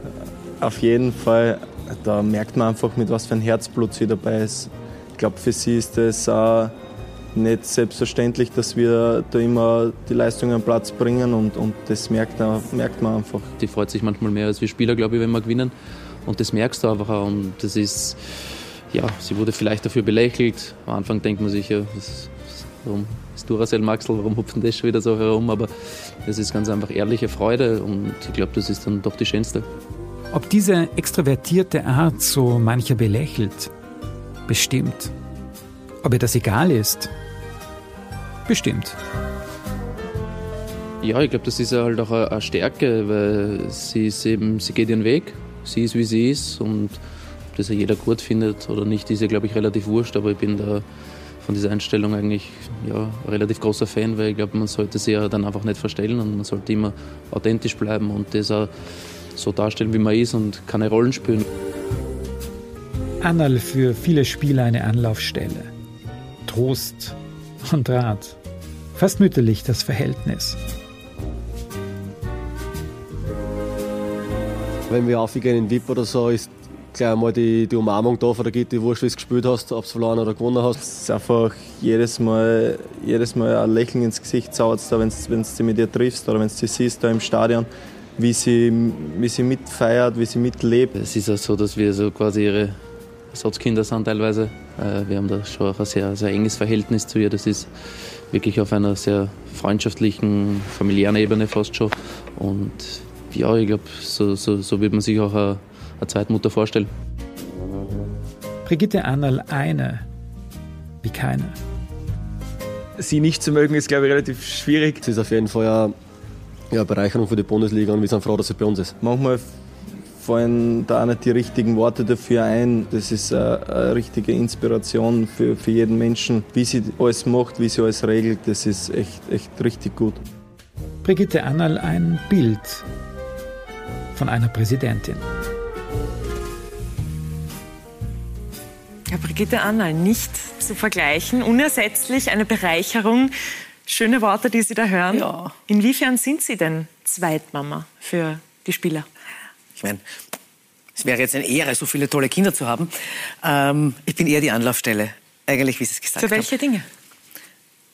Auf jeden Fall. Da merkt man einfach, mit was für ein Herzblut sie dabei ist. Ich glaube, für sie ist es äh, nicht selbstverständlich, dass wir da immer die Leistungen am Platz bringen und, und das merkt, merkt man einfach. Die freut sich manchmal mehr als wir Spieler, glaube ich, wenn wir gewinnen. Und das merkst du einfach auch. Und das ist, ja, sie wurde vielleicht dafür belächelt. Am Anfang denkt man sich, ja, was, warum ist Duracell Maxel, warum hupft denn das schon wieder so herum? Aber das ist ganz einfach ehrliche Freude und ich glaube, das ist dann doch die schönste. Ob diese extrovertierte Art so mancher belächelt? Bestimmt. Ob ihr das egal ist? Bestimmt. Ja, ich glaube, das ist halt auch eine Stärke, weil sie, ist eben, sie geht ihren Weg sie ist, wie sie ist und ob das ja jeder gut findet oder nicht, ist ja, glaube ich, relativ wurscht, aber ich bin da von dieser Einstellung eigentlich ja, relativ großer Fan, weil ich glaube, man sollte sie ja dann einfach nicht verstellen und man sollte immer authentisch bleiben und das auch so darstellen, wie man ist und keine Rollen spielen. Annal für viele Spieler eine Anlaufstelle. Trost und Rat. Fast mütterlich das Verhältnis. Wenn wir aufgehen in VIP oder so, ist gleich einmal die, die Umarmung da von der Gitti, wurscht, wie du gespielt hast, ob du verloren oder gewonnen hast. Es ist einfach jedes Mal, jedes Mal ein Lächeln ins Gesicht zaubert, wenn du sie mit ihr triffst oder wenn du sie siehst da im Stadion, wie sie, wie sie mitfeiert, wie sie mitlebt. Es ist auch so, dass wir so quasi ihre Ersatzkinder sind teilweise. Äh, wir haben da schon auch ein sehr, sehr enges Verhältnis zu ihr. Das ist wirklich auf einer sehr freundschaftlichen, familiären Ebene fast schon. Und ja, ich glaube, so, so, so wird man sich auch eine, eine Zweitmutter vorstellen. Brigitte Annal eine wie keine. Sie nicht zu mögen, ist, glaube ich, relativ schwierig. Es ist auf jeden Fall eine ja, Bereicherung für die Bundesliga und wir sind froh, dass sie bei uns ist. Manchmal fallen da auch nicht die richtigen Worte dafür ein. Das ist eine, eine richtige Inspiration für, für jeden Menschen, wie sie alles macht, wie sie alles regelt. Das ist echt, echt richtig gut. Brigitte Annal ein Bild von einer Präsidentin. Ja, Brigitte Annal, nicht zu vergleichen, unersetzlich, eine Bereicherung. Schöne Worte, die Sie da hören. Ja. Inwiefern sind Sie denn Zweitmama für die Spieler? Ich meine, es wäre jetzt eine Ehre, so viele tolle Kinder zu haben. Ähm, ich bin eher die Anlaufstelle, eigentlich, wie Sie es gesagt Für welche haben. Dinge?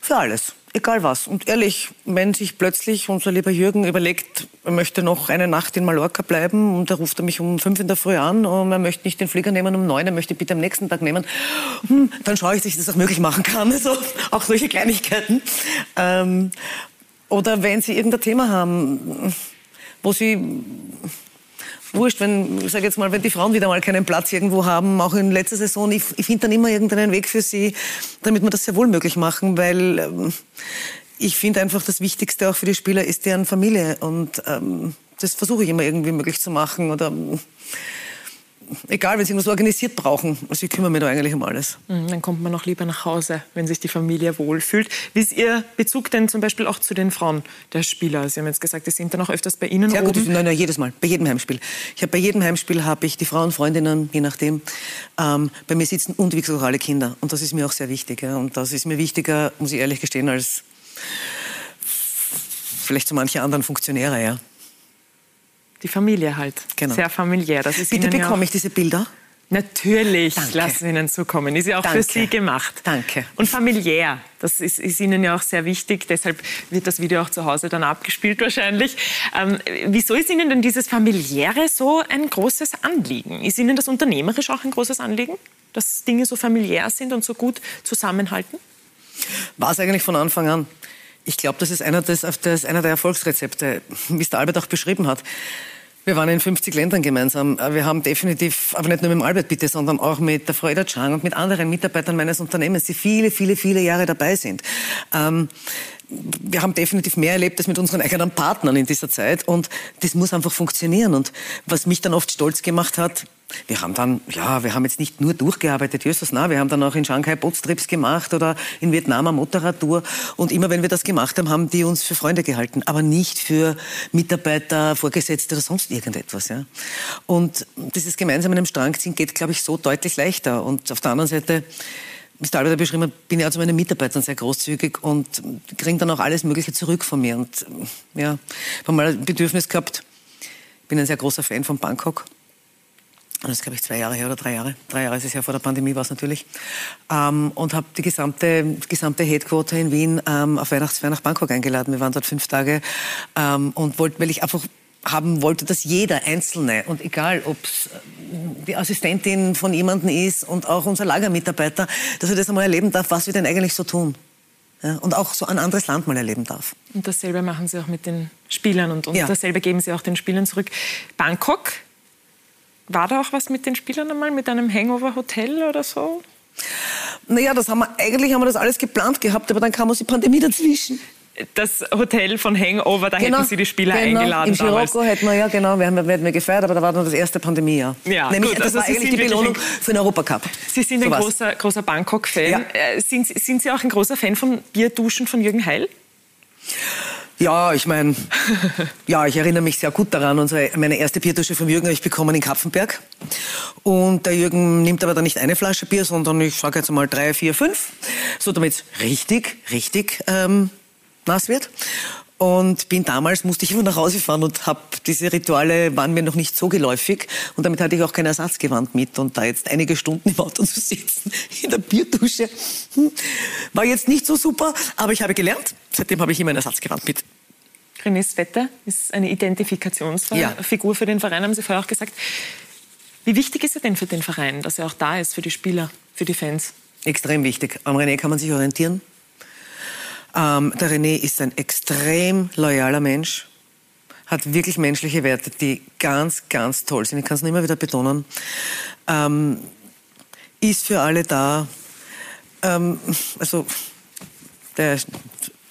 Für alles, egal was. Und ehrlich, wenn sich plötzlich unser lieber Jürgen überlegt, er möchte noch eine Nacht in Mallorca bleiben und da ruft er mich um fünf in der Früh an und er möchte nicht den Flieger nehmen um neun, er möchte bitte am nächsten Tag nehmen, hm, dann schaue ich, dass ich das auch möglich machen kann. Also auch solche Kleinigkeiten. Ähm, oder wenn Sie irgendein Thema haben, wo Sie wurscht, wenn, ich jetzt mal, wenn die Frauen wieder mal keinen Platz irgendwo haben, auch in letzter Saison, ich, ich finde dann immer irgendeinen Weg für sie, damit wir das sehr wohl möglich machen, weil ähm, ich finde einfach, das Wichtigste auch für die Spieler ist deren Familie und ähm, das versuche ich immer irgendwie möglich zu machen oder ähm, egal, wenn sie irgendwas organisiert brauchen, also ich kümmere mich da eigentlich um alles. Mhm, Dann kommt man noch lieber nach Hause, wenn sich die Familie wohlfühlt. Wie ist Ihr Bezug denn zum Beispiel auch zu den Frauen der Spieler? Sie haben jetzt gesagt, die sind dann auch öfters bei Ihnen Sehr gut, nein, nein, jedes Mal, bei jedem Heimspiel. Ich habe bei jedem Heimspiel habe ich die Frauen, Freundinnen, je nachdem, ähm, bei mir sitzen und wie gesagt auch alle Kinder. Und das ist mir auch sehr wichtig. Ja. Und das ist mir wichtiger, muss ich ehrlich gestehen, als vielleicht so manche anderen Funktionäre, ja. Die Familie halt. Genau. Sehr familiär. Das ist Bitte Ihnen ja bekomme auch- ich diese Bilder. Natürlich Danke. lassen wir Ihnen zukommen. Ist ja auch Danke. für Sie gemacht. Danke. Und familiär. Das ist, ist Ihnen ja auch sehr wichtig. Deshalb wird das Video auch zu Hause dann abgespielt wahrscheinlich. Ähm, wieso ist Ihnen denn dieses familiäre so ein großes Anliegen? Ist Ihnen das unternehmerisch auch ein großes Anliegen, dass Dinge so familiär sind und so gut zusammenhalten? War es eigentlich von Anfang an. Ich glaube, das ist einer, das ist einer der Erfolgsrezepte, wie es der Albert auch beschrieben hat. Wir waren in 50 Ländern gemeinsam. Wir haben definitiv, aber nicht nur mit dem Albert bitte, sondern auch mit der Frau Eda Chang und mit anderen Mitarbeitern meines Unternehmens, die viele, viele, viele Jahre dabei sind. Ähm, wir haben definitiv mehr erlebt als mit unseren eigenen Partnern in dieser Zeit und das muss einfach funktionieren. Und was mich dann oft stolz gemacht hat, wir haben dann, ja, wir haben jetzt nicht nur durchgearbeitet, Jesus, na, wir haben dann auch in Shanghai Bootstrips gemacht oder in Vietnam eine Motorradtour. Und immer wenn wir das gemacht haben, haben die uns für Freunde gehalten, aber nicht für Mitarbeiter, Vorgesetzte oder sonst irgendetwas. Ja. Und dieses gemeinsam in einem Strang ziehen geht, glaube ich, so deutlich leichter. Und auf der anderen Seite, der Albert beschrieben hat, bin ich auch zu meinen Mitarbeitern sehr großzügig und kriege dann auch alles Mögliche zurück von mir. Und ja, habe mal ein Bedürfnis gehabt, ich bin ein sehr großer Fan von Bangkok. Das ist, glaube ich, zwei Jahre her oder drei Jahre. Drei Jahre ist es ja vor der Pandemie war es natürlich. Ähm, und habe die gesamte, gesamte Headquarter in Wien ähm, auf Weihnachtsfeier nach Bangkok eingeladen. Wir waren dort fünf Tage ähm, und wollte, weil ich einfach haben wollte, dass jeder Einzelne und egal, ob es die Assistentin von jemandem ist und auch unser Lagermitarbeiter, dass er das einmal erleben darf, was wir denn eigentlich so tun. Ja, und auch so ein anderes Land mal erleben darf. Und dasselbe machen Sie auch mit den Spielern und, und Ja. dasselbe geben Sie auch den Spielern zurück. Bangkok, war da auch was mit den Spielern einmal, mit einem Hangover-Hotel oder so? Naja, das haben wir, eigentlich haben wir das alles geplant gehabt, aber dann kam uns die Pandemie dazwischen. Das Hotel von Hangover, da hätten Sie die Spieler genau. eingeladen damals. Scirocco hätten wir, ja genau, wir haben, wir hätten wir gefeiert, aber da war dann das erste Pandemiejahr. Ja, Nämlich, gut, das also war eigentlich sind die Belohnung ein- für den Europacup. Sie sind ein So war's. großer, großer Bangkok-Fan. Ja. Äh, Sind, sind Sie auch ein großer Fan von Bierduschen von Jürgen Heil? Ja, ich meine, ja, ich erinnere mich sehr gut daran. Unsere, meine erste Bierdusche von Jürgen habe ich bekommen in Kapfenberg. Und der Jürgen nimmt aber dann nicht eine Flasche Bier, sondern ich sage jetzt mal drei, vier, fünf. So damit es richtig, richtig ähm, nass wird. Und bin damals, musste ich immer nach Hause fahren und habe diese Rituale waren mir noch nicht so geläufig. Und damit hatte ich auch kein Ersatzgewand mit. Und da jetzt einige Stunden im Auto zu sitzen, in der Bierdusche, hm, war jetzt nicht so super. Aber ich habe gelernt. Seitdem habe ich immer ein Ersatzgewand mit. René Svette ist eine Identifikationsfigur Ja. für den Verein, haben Sie vorher auch gesagt. Wie wichtig ist er denn für den Verein, dass er auch da ist, für die Spieler, für die Fans? Extrem wichtig. Am René kann man sich orientieren. Ähm, der René ist ein extrem loyaler Mensch, hat wirklich menschliche Werte, die ganz, ganz toll sind. Ich kann es nur immer wieder betonen. Ähm, ist für alle da. Ähm, also, der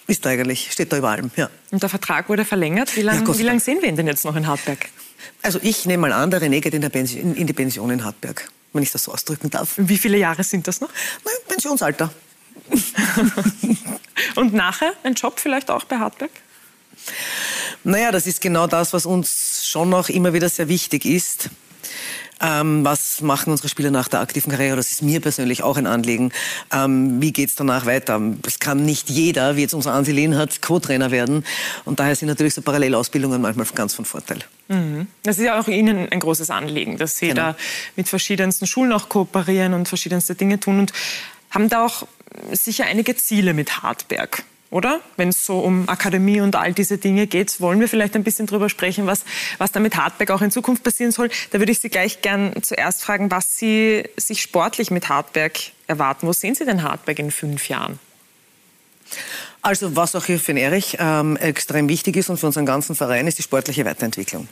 ist da eigentlich, steht da über allem, ja. Und der Vertrag wurde verlängert. Wie lange Ja, lang sehen wir ihn denn jetzt noch in Hartberg? Also ich nehme mal an, der René geht in, der Pension, in die Pension in Hartberg, wenn ich das so ausdrücken darf. Wie viele Jahre sind das noch? Nein, Pensionsalter. Und nachher ein Job vielleicht auch bei Hartberg? Naja, das ist genau das, was uns schon noch immer wieder sehr wichtig ist. Ähm, was machen unsere Spieler nach der aktiven Karriere? Das ist mir persönlich auch ein Anliegen. Ähm, wie geht es danach weiter? Es kann nicht jeder, wie jetzt unser Ansi Lehnhardt, Co-Trainer werden. Und daher sind natürlich so Parallelausbildungen manchmal ganz von Vorteil. Mhm. Das ist ja auch Ihnen ein großes Anliegen, dass Sie genau. da mit verschiedensten Schulen auch kooperieren und verschiedenste Dinge tun und haben da auch sicher einige Ziele mit Hartberg oder? Wenn es so um Akademie und all diese Dinge geht, wollen wir vielleicht ein bisschen darüber sprechen, was, was da mit Hartberg auch in Zukunft passieren soll. Da würde ich Sie gleich gern zuerst fragen, was Sie sich sportlich mit Hartberg erwarten. Wo sehen Sie denn Hartberg in fünf Jahren? Also was auch hier für den Erich ähm, extrem wichtig ist und für unseren ganzen Verein ist die sportliche Weiterentwicklung.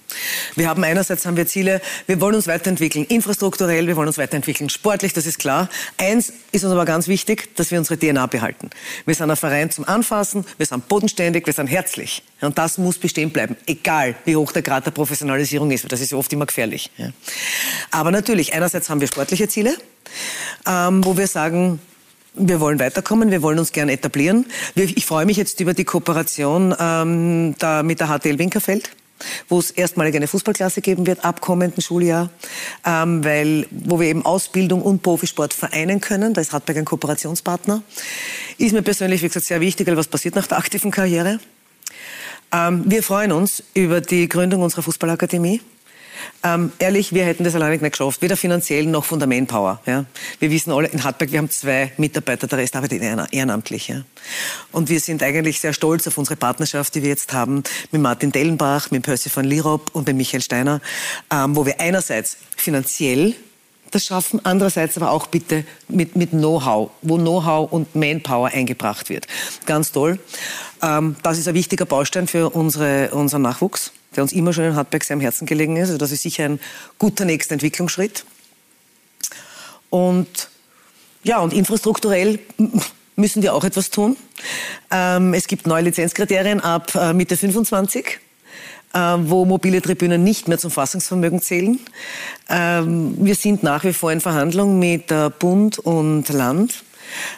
Wir haben einerseits haben wir Ziele, wir wollen uns weiterentwickeln, infrastrukturell, wir wollen uns weiterentwickeln, sportlich, das ist klar. Eins ist uns aber ganz wichtig, dass wir unsere DNA behalten. Wir sind ein Verein zum Anfassen, wir sind bodenständig, wir sind herzlich. Und das muss bestehen bleiben, egal wie hoch der Grad der Professionalisierung ist, das ist ja oft immer gefährlich. Ja. Aber natürlich, einerseits haben wir sportliche Ziele, ähm, wo wir sagen, wir wollen weiterkommen, wir wollen uns gern etablieren. Ich freue mich jetzt über die Kooperation ähm, da mit der HTL Winkerfeld wo es erstmalig eine Fußballklasse geben wird ab kommenden Schuljahr, ähm, weil wo wir eben Ausbildung und Profisport vereinen können. Da ist Hartberg ein Kooperationspartner. Ist mir persönlich, wie gesagt, sehr wichtig, weil was passiert nach der aktiven Karriere. Ähm, wir freuen uns über die Gründung unserer Fußballakademie. Ähm, ehrlich, wir hätten das alleine nicht geschafft, weder finanziell noch von der Manpower. Ja. Wir wissen alle, in Hartberg, wir haben zwei Mitarbeiter, der Rest arbeitet ehrenamtlich. Ja. Und wir sind eigentlich sehr stolz auf unsere Partnerschaft, die wir jetzt haben mit Martin Dellenbach, mit Percy van Lierop und mit Michael Steiner, ähm, wo wir einerseits finanziell das schaffen, andererseits aber auch bitte mit, mit Know-how, wo Know-how und Manpower eingebracht wird. Ganz toll. Ähm, das ist ein wichtiger Baustein für unsere, unseren Nachwuchs der uns immer schon in Hartberg sehr am Herzen gelegen ist. Also das ist sicher ein guter nächster Entwicklungsschritt. Und ja, und infrastrukturell müssen wir auch etwas tun. Ähm, es gibt neue Lizenzkriterien ab äh, Mitte 25 äh, wo mobile Tribünen nicht mehr zum Fassungsvermögen zählen. Ähm, wir sind nach wie vor in Verhandlungen mit Bund und Land.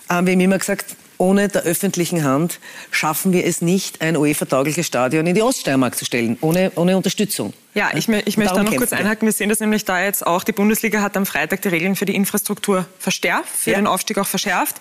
Ähm, wir haben immer gesagt, ohne der öffentlichen Hand schaffen wir es nicht, ein UEFA-taugliches Stadion in die Oststeiermark zu stellen, ohne, ohne Unterstützung. Ja, ich, ich möchte da noch kurz einhaken. Wir sehen das nämlich da jetzt auch. Die Bundesliga hat am Freitag die Regeln für die Infrastruktur verstärkt, für ja. den Aufstieg auch verschärft.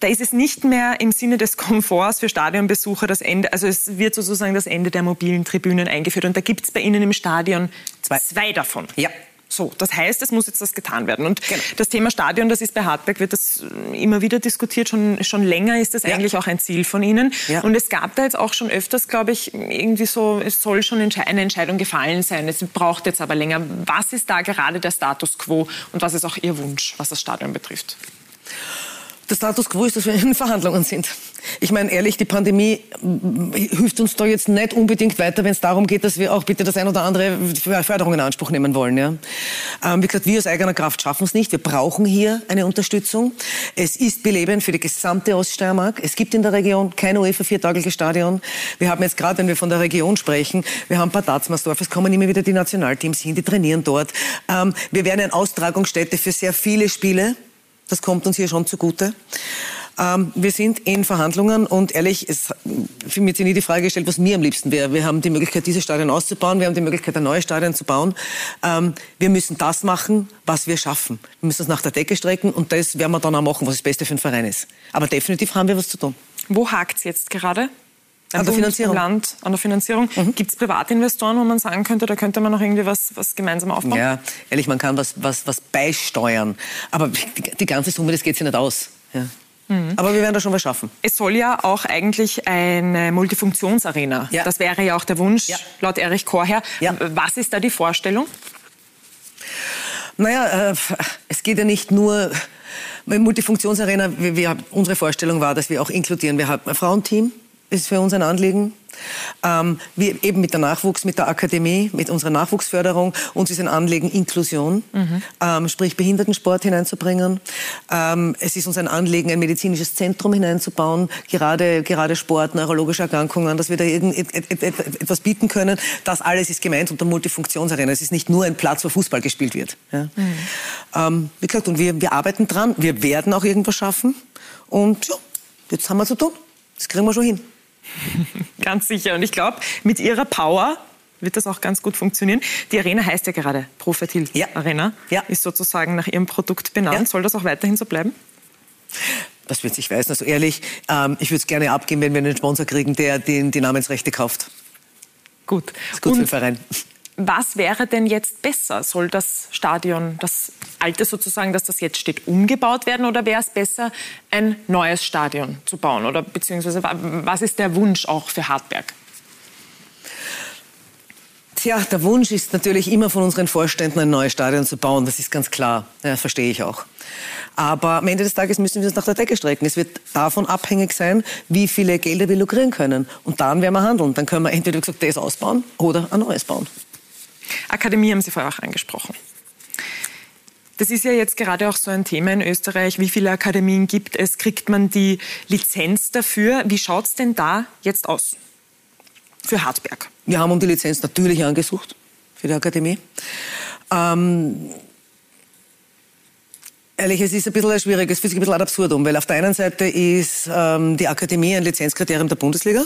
Da ist es nicht mehr im Sinne des Komforts für Stadionbesucher das Ende, also es wird sozusagen das Ende der mobilen Tribünen eingeführt. Und da gibt es bei Ihnen im Stadion zwei, zwei davon. Ja. So, das heißt, es muss jetzt das getan werden. Und genau. das Thema Stadion, das ist bei Hartberg, wird das immer wieder diskutiert. Schon, schon länger ist das ja. eigentlich auch ein Ziel von Ihnen. Ja. Und es gab da jetzt auch schon öfters, glaube ich, irgendwie so, es soll schon eine Entscheidung gefallen sein. Es braucht jetzt aber länger. Was ist da gerade der Status quo und was ist auch Ihr Wunsch, was das Stadion betrifft? Der Status quo ist, dass wir in Verhandlungen sind. Ich meine ehrlich, die Pandemie hilft uns da jetzt nicht unbedingt weiter, wenn es darum geht, dass wir auch bitte das ein oder andere Förderung in Anspruch nehmen wollen. Ja. Ähm, wie gesagt, wir aus eigener Kraft schaffen es nicht. Wir brauchen hier eine Unterstützung. Es ist belebend für die gesamte Oststeiermark. Es gibt in der Region kein UEFA viertagiges Stadion. Wir haben jetzt gerade, wenn wir von der Region sprechen, wir haben Bad Atzmersdorf, es kommen immer wieder die Nationalteams hin, die trainieren dort. Ähm, wir werden eine Austragungsstätte für sehr viele Spiele. Das kommt uns hier schon zugute. Ähm, wir sind in Verhandlungen und ehrlich, es wird sich nie die Frage gestellt, was mir am liebsten wäre. Wir haben die Möglichkeit, diese Stadion auszubauen. Wir haben die Möglichkeit, ein neues Stadion zu bauen. Ähm, wir müssen das machen, was wir schaffen. Wir müssen es nach der Decke strecken und das werden wir dann auch machen, was das Beste für den Verein ist. Aber definitiv haben wir was zu tun. Wo hakt es jetzt gerade? An der Finanzierung. Land, an der Finanzierung. Mhm. Gibt es Privatinvestoren, wo man sagen könnte, da könnte man noch irgendwie was, was gemeinsam aufbauen? Ja, ehrlich, man kann was, was, was beisteuern. Aber die, die ganze Summe, das geht sich nicht aus. Ja. Mhm. Aber wir werden da schon was schaffen. Es soll ja auch eigentlich eine Multifunktionsarena. Ja. Das wäre ja auch der Wunsch, ja. laut Erich Korher. Ja. Was ist da die Vorstellung? Naja, äh, es geht ja nicht nur Multifunktionsarena. Wir, wir, unsere Vorstellung war, dass wir auch inkludieren. Wir haben ein Frauenteam, ist für uns ein Anliegen. Ähm, wir eben mit der Nachwuchs, mit der Akademie, mit unserer Nachwuchsförderung. Uns ist ein Anliegen Inklusion, mhm. ähm, sprich Behindertensport hineinzubringen. Ähm, es ist uns ein Anliegen, ein medizinisches Zentrum hineinzubauen, gerade, gerade Sport, neurologische Erkrankungen, dass wir da irgend, etwas bieten können. Das alles ist gemeint unter Multifunktionsarena. Es ist nicht nur ein Platz, wo Fußball gespielt wird. Ja. Mhm. Ähm, wie gesagt, und wir, wir arbeiten dran. Wir werden auch irgendwas schaffen. Und ja, jetzt haben wir zu tun. Das kriegen wir schon hin. ganz sicher. Und ich glaube, mit ihrer Power wird das auch ganz gut funktionieren. Die Arena heißt ja gerade Profertil ja. Arena. Ja. Ist sozusagen nach ihrem Produkt benannt. Ja. Soll das auch weiterhin so bleiben? Das wird sich weisen. Also ehrlich, ähm, ich würde es gerne abgeben, wenn wir einen Sponsor kriegen, der den, die Namensrechte kauft. Gut. Das ist gut Und für den Verein. Was wäre denn jetzt besser? Soll das Stadion, das alte sozusagen, dass das jetzt steht, umgebaut werden oder wäre es besser, ein neues Stadion zu bauen? Oder beziehungsweise was ist der Wunsch auch für Hartberg? Tja, der Wunsch ist natürlich immer von unseren Vorständen, ein neues Stadion zu bauen. Das ist ganz klar. Ja, verstehe ich auch. Aber am Ende des Tages müssen wir uns nach der Decke strecken. Es wird davon abhängig sein, wie viele Gelder wir lukrieren können. Und dann werden wir handeln. Dann können wir entweder, gesagt, das ausbauen oder ein neues bauen. Akademie haben Sie vorher auch angesprochen. Das ist ja jetzt gerade auch so ein Thema in Österreich. Wie viele Akademien gibt es? Kriegt man die Lizenz dafür? Wie schaut es denn da jetzt aus für Hartberg? Wir haben um die Lizenz natürlich angesucht für die Akademie. Ähm, Ehrlich, es ist ein bisschen schwierig, es fühlt sich ein bisschen ad absurdum, weil auf der einen Seite ist ähm, die Akademie ein Lizenzkriterium der Bundesliga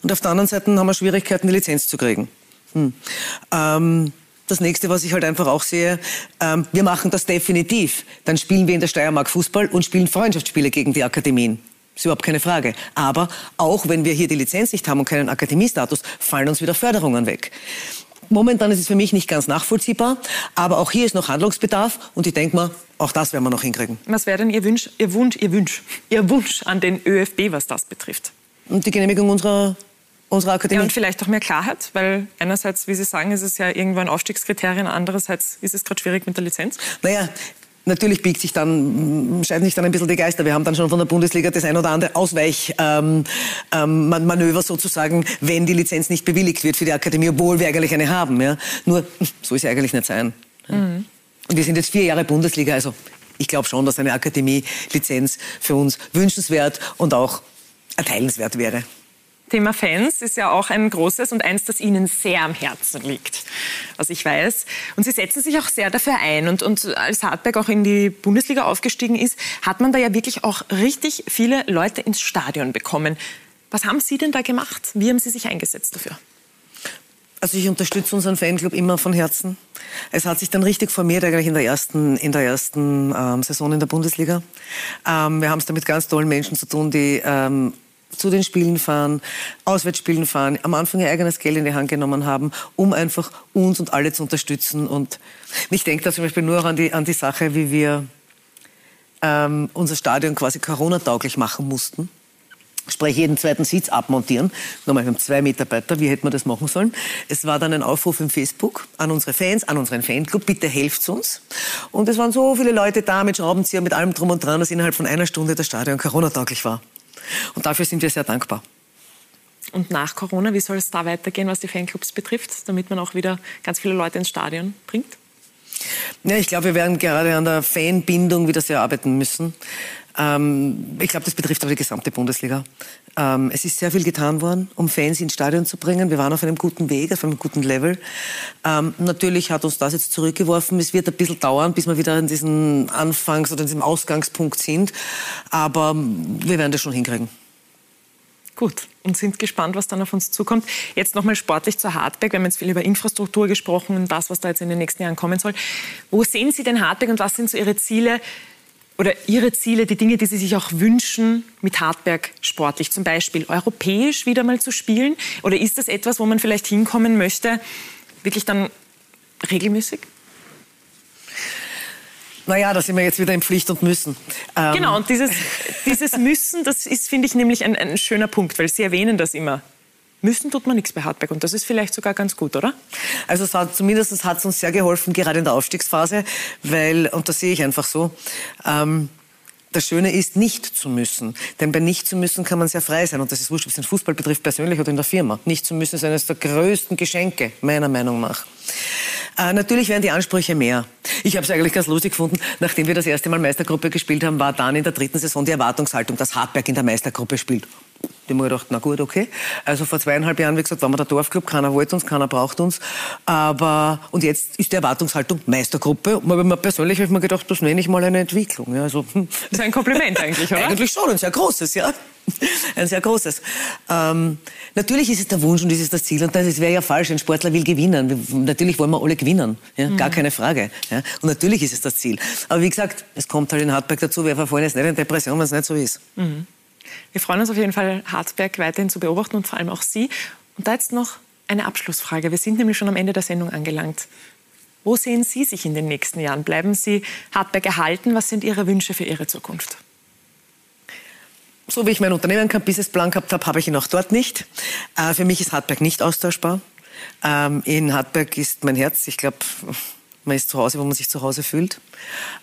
und auf der anderen Seite haben wir Schwierigkeiten, die Lizenz zu kriegen. Hm. Ähm, das nächste, was ich halt einfach auch sehe, ähm, wir machen das definitiv. Dann spielen wir in der Steiermark Fußball und spielen Freundschaftsspiele gegen die Akademien. Ist überhaupt keine Frage. Aber auch wenn wir hier die Lizenz nicht haben und keinen Akademiestatus, fallen uns wieder Förderungen weg. Momentan ist es für mich nicht ganz nachvollziehbar, aber auch hier ist noch Handlungsbedarf und ich denke mal, auch das werden wir noch hinkriegen. Was wäre denn Ihr Wunsch, Ihr Wunsch, Ihr Wunsch, Ihr Wunsch an den ÖFB, was das betrifft? Und die Genehmigung unserer unserer Akademie. Ja, und vielleicht auch mehr Klarheit, weil einerseits, wie Sie sagen, ist es ja irgendwo ein Aufstiegskriterien, andererseits ist es gerade schwierig mit der Lizenz. Naja, Natürlich biegt sich dann, scheiden sich dann ein bisschen die Geister. Wir haben dann schon von der Bundesliga das ein oder andere Ausweichmanöver ähm, ähm, sozusagen, wenn die Lizenz nicht bewilligt wird für die Akademie, obwohl wir eigentlich eine haben. Ja. Nur, so ist es eigentlich nicht sein. Mhm. Und wir sind jetzt vier Jahre Bundesliga, also ich glaube schon, dass eine Akademie-Lizenz für uns wünschenswert und auch erteilenswert wäre. Thema Fans ist ja auch ein großes und eins, das Ihnen sehr am Herzen liegt, was ich weiß. Und Sie setzen sich auch sehr dafür ein. Und, und als Hartberg auch in die Bundesliga aufgestiegen ist, hat man da ja wirklich auch richtig viele Leute ins Stadion bekommen. Was haben Sie denn da gemacht? Wie haben Sie sich eingesetzt dafür? Also ich unterstütze unseren Fanclub immer von Herzen. Es hat sich dann richtig formiert eigentlich in der ersten, in der ersten ähm, Saison in der Bundesliga. Ähm, wir haben es da mit ganz tollen Menschen zu tun, die ähm, zu den Spielen fahren, Auswärtsspielen fahren, am Anfang ihr eigenes Geld in die Hand genommen haben, um einfach uns und alle zu unterstützen. Und ich denke da zum Beispiel nur an die, an die Sache, wie wir ähm, unser Stadion quasi Corona-tauglich machen mussten. Sprich, jeden zweiten Sitz abmontieren. Nochmal, wir haben zwei Mitarbeiter, wie hätten wir das machen sollen? Es war dann ein Aufruf im Facebook an unsere Fans, an unseren Fanclub, bitte helft uns. Und es waren so viele Leute da mit Schraubenzieher, mit allem drum und dran, dass innerhalb von einer Stunde das Stadion Corona-tauglich war. Und dafür sind wir sehr dankbar. Und nach Corona, wie soll es da weitergehen, was die Fanclubs betrifft, damit man auch wieder ganz viele Leute ins Stadion bringt? Ja, ich glaube, wir werden gerade an der Fanbindung wieder sehr arbeiten müssen. Ähm, ich glaube, das betrifft aber die gesamte Bundesliga. Ähm, es ist sehr viel getan worden, um Fans ins Stadion zu bringen. Wir waren auf einem guten Weg, auf einem guten Level. Ähm, natürlich hat uns das jetzt zurückgeworfen. Es wird ein bisschen dauern, bis wir wieder in diesem Anfangs- oder in diesem Ausgangspunkt sind. Aber wir werden das schon hinkriegen. Gut, und sind gespannt, was dann auf uns zukommt. Jetzt nochmal sportlich zur Hartberg. Wir haben jetzt viel über Infrastruktur gesprochen und das, was da jetzt in den nächsten Jahren kommen soll. Wo sehen Sie den Hartberg und was sind so Ihre Ziele oder Ihre Ziele, die Dinge, die Sie sich auch wünschen mit Hartberg sportlich? Zum Beispiel europäisch wieder mal zu spielen? Oder ist das etwas, wo man vielleicht hinkommen möchte, wirklich dann regelmäßig? Naja, da sind wir jetzt wieder in Pflicht und Müssen. Ähm genau, und dieses, dieses Müssen, das ist, finde ich, nämlich ein, ein schöner Punkt, weil Sie erwähnen das immer. Müssen tut man nichts bei Hartberg und das ist vielleicht sogar ganz gut, oder? Also es hat, zumindest hat es uns sehr geholfen, gerade in der Aufstiegsphase, weil, und das sehe ich einfach so, ähm, das Schöne ist, nicht zu müssen. Denn bei nicht zu müssen kann man sehr frei sein. Und das ist wurscht, ob es den Fußball betrifft, persönlich oder in der Firma. Nicht zu müssen ist eines der größten Geschenke, meiner Meinung nach. Äh, natürlich werden die Ansprüche mehr. Ich habe es eigentlich ganz lustig gefunden, nachdem wir das erste Mal Meistergruppe gespielt haben, war dann in der dritten Saison die Erwartungshaltung, dass Hartberg in der Meistergruppe spielt. Die haben gedacht, na gut, okay. Also vor zweieinhalb Jahren, wie gesagt, waren wir der Dorfclub, keiner wollte uns, keiner braucht uns. Aber, und jetzt ist die Erwartungshaltung Meistergruppe. Und man, persönlich habe ich mir gedacht, das nenne ich mal eine Entwicklung. Ja, also, hm. Das ist ein Kompliment eigentlich, oder? eigentlich schon, ein sehr großes, ja. Ein sehr großes. Ähm, natürlich ist es der Wunsch und ist es das Ziel. Und das wäre ja falsch. Ein Sportler will gewinnen. Wir, natürlich wollen wir alle gewinnen. Ja? Mhm. Gar keine Frage. Ja? Und natürlich ist es das Ziel. Aber wie gesagt, es kommt halt in Hartberg dazu. Wir verfallen jetzt nicht in Depression, wenn es nicht so ist. Mhm. Wir freuen uns auf jeden Fall, Hartberg weiterhin zu beobachten und vor allem auch Sie. Und da jetzt noch eine Abschlussfrage. Wir sind nämlich schon am Ende der Sendung angelangt. Wo sehen Sie sich in den nächsten Jahren? Bleiben Sie Hartberg erhalten? Was sind Ihre Wünsche für Ihre Zukunft? So wie ich mein Unternehmen keinen Businessplan gehabt habe, habe ich ihn auch dort nicht. Äh, für mich ist Hartberg nicht austauschbar. Ähm, in Hartberg ist mein Herz. Ich glaube, man ist zu Hause, wo man sich zu Hause fühlt.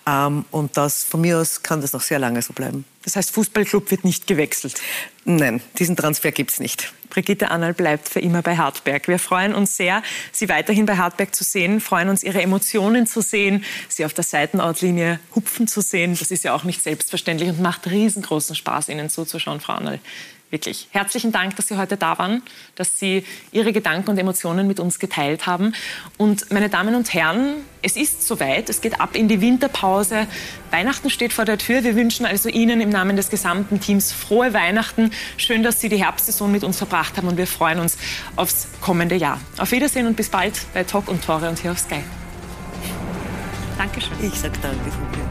Ähm, und das, von mir aus kann das noch sehr lange so bleiben. Das heißt, Fußballclub wird nicht gewechselt? Nein, diesen Transfer gibt es nicht. Brigitte Annal bleibt für immer bei Hartberg. Wir freuen uns sehr, Sie weiterhin bei Hartberg zu sehen, freuen uns, Ihre Emotionen zu sehen, Sie auf der Seitenautlinie hupfen zu sehen. Das ist ja auch nicht selbstverständlich und macht riesengroßen Spaß, Ihnen zuzuschauen, Frau Annal. Wirklich herzlichen Dank, dass Sie heute da waren, dass Sie Ihre Gedanken und Emotionen mit uns geteilt haben. Und meine Damen und Herren, es ist soweit. Es geht ab in die Winterpause. Weihnachten steht vor der Tür. Wir wünschen also Ihnen im Namen des gesamten Teams frohe Weihnachten. Schön, dass Sie die Herbstsaison mit uns verbracht haben und wir freuen uns aufs kommende Jahr. Auf Wiedersehen und bis bald bei Talk und Tore und hier auf Sky. Dankeschön. Ich sage danke.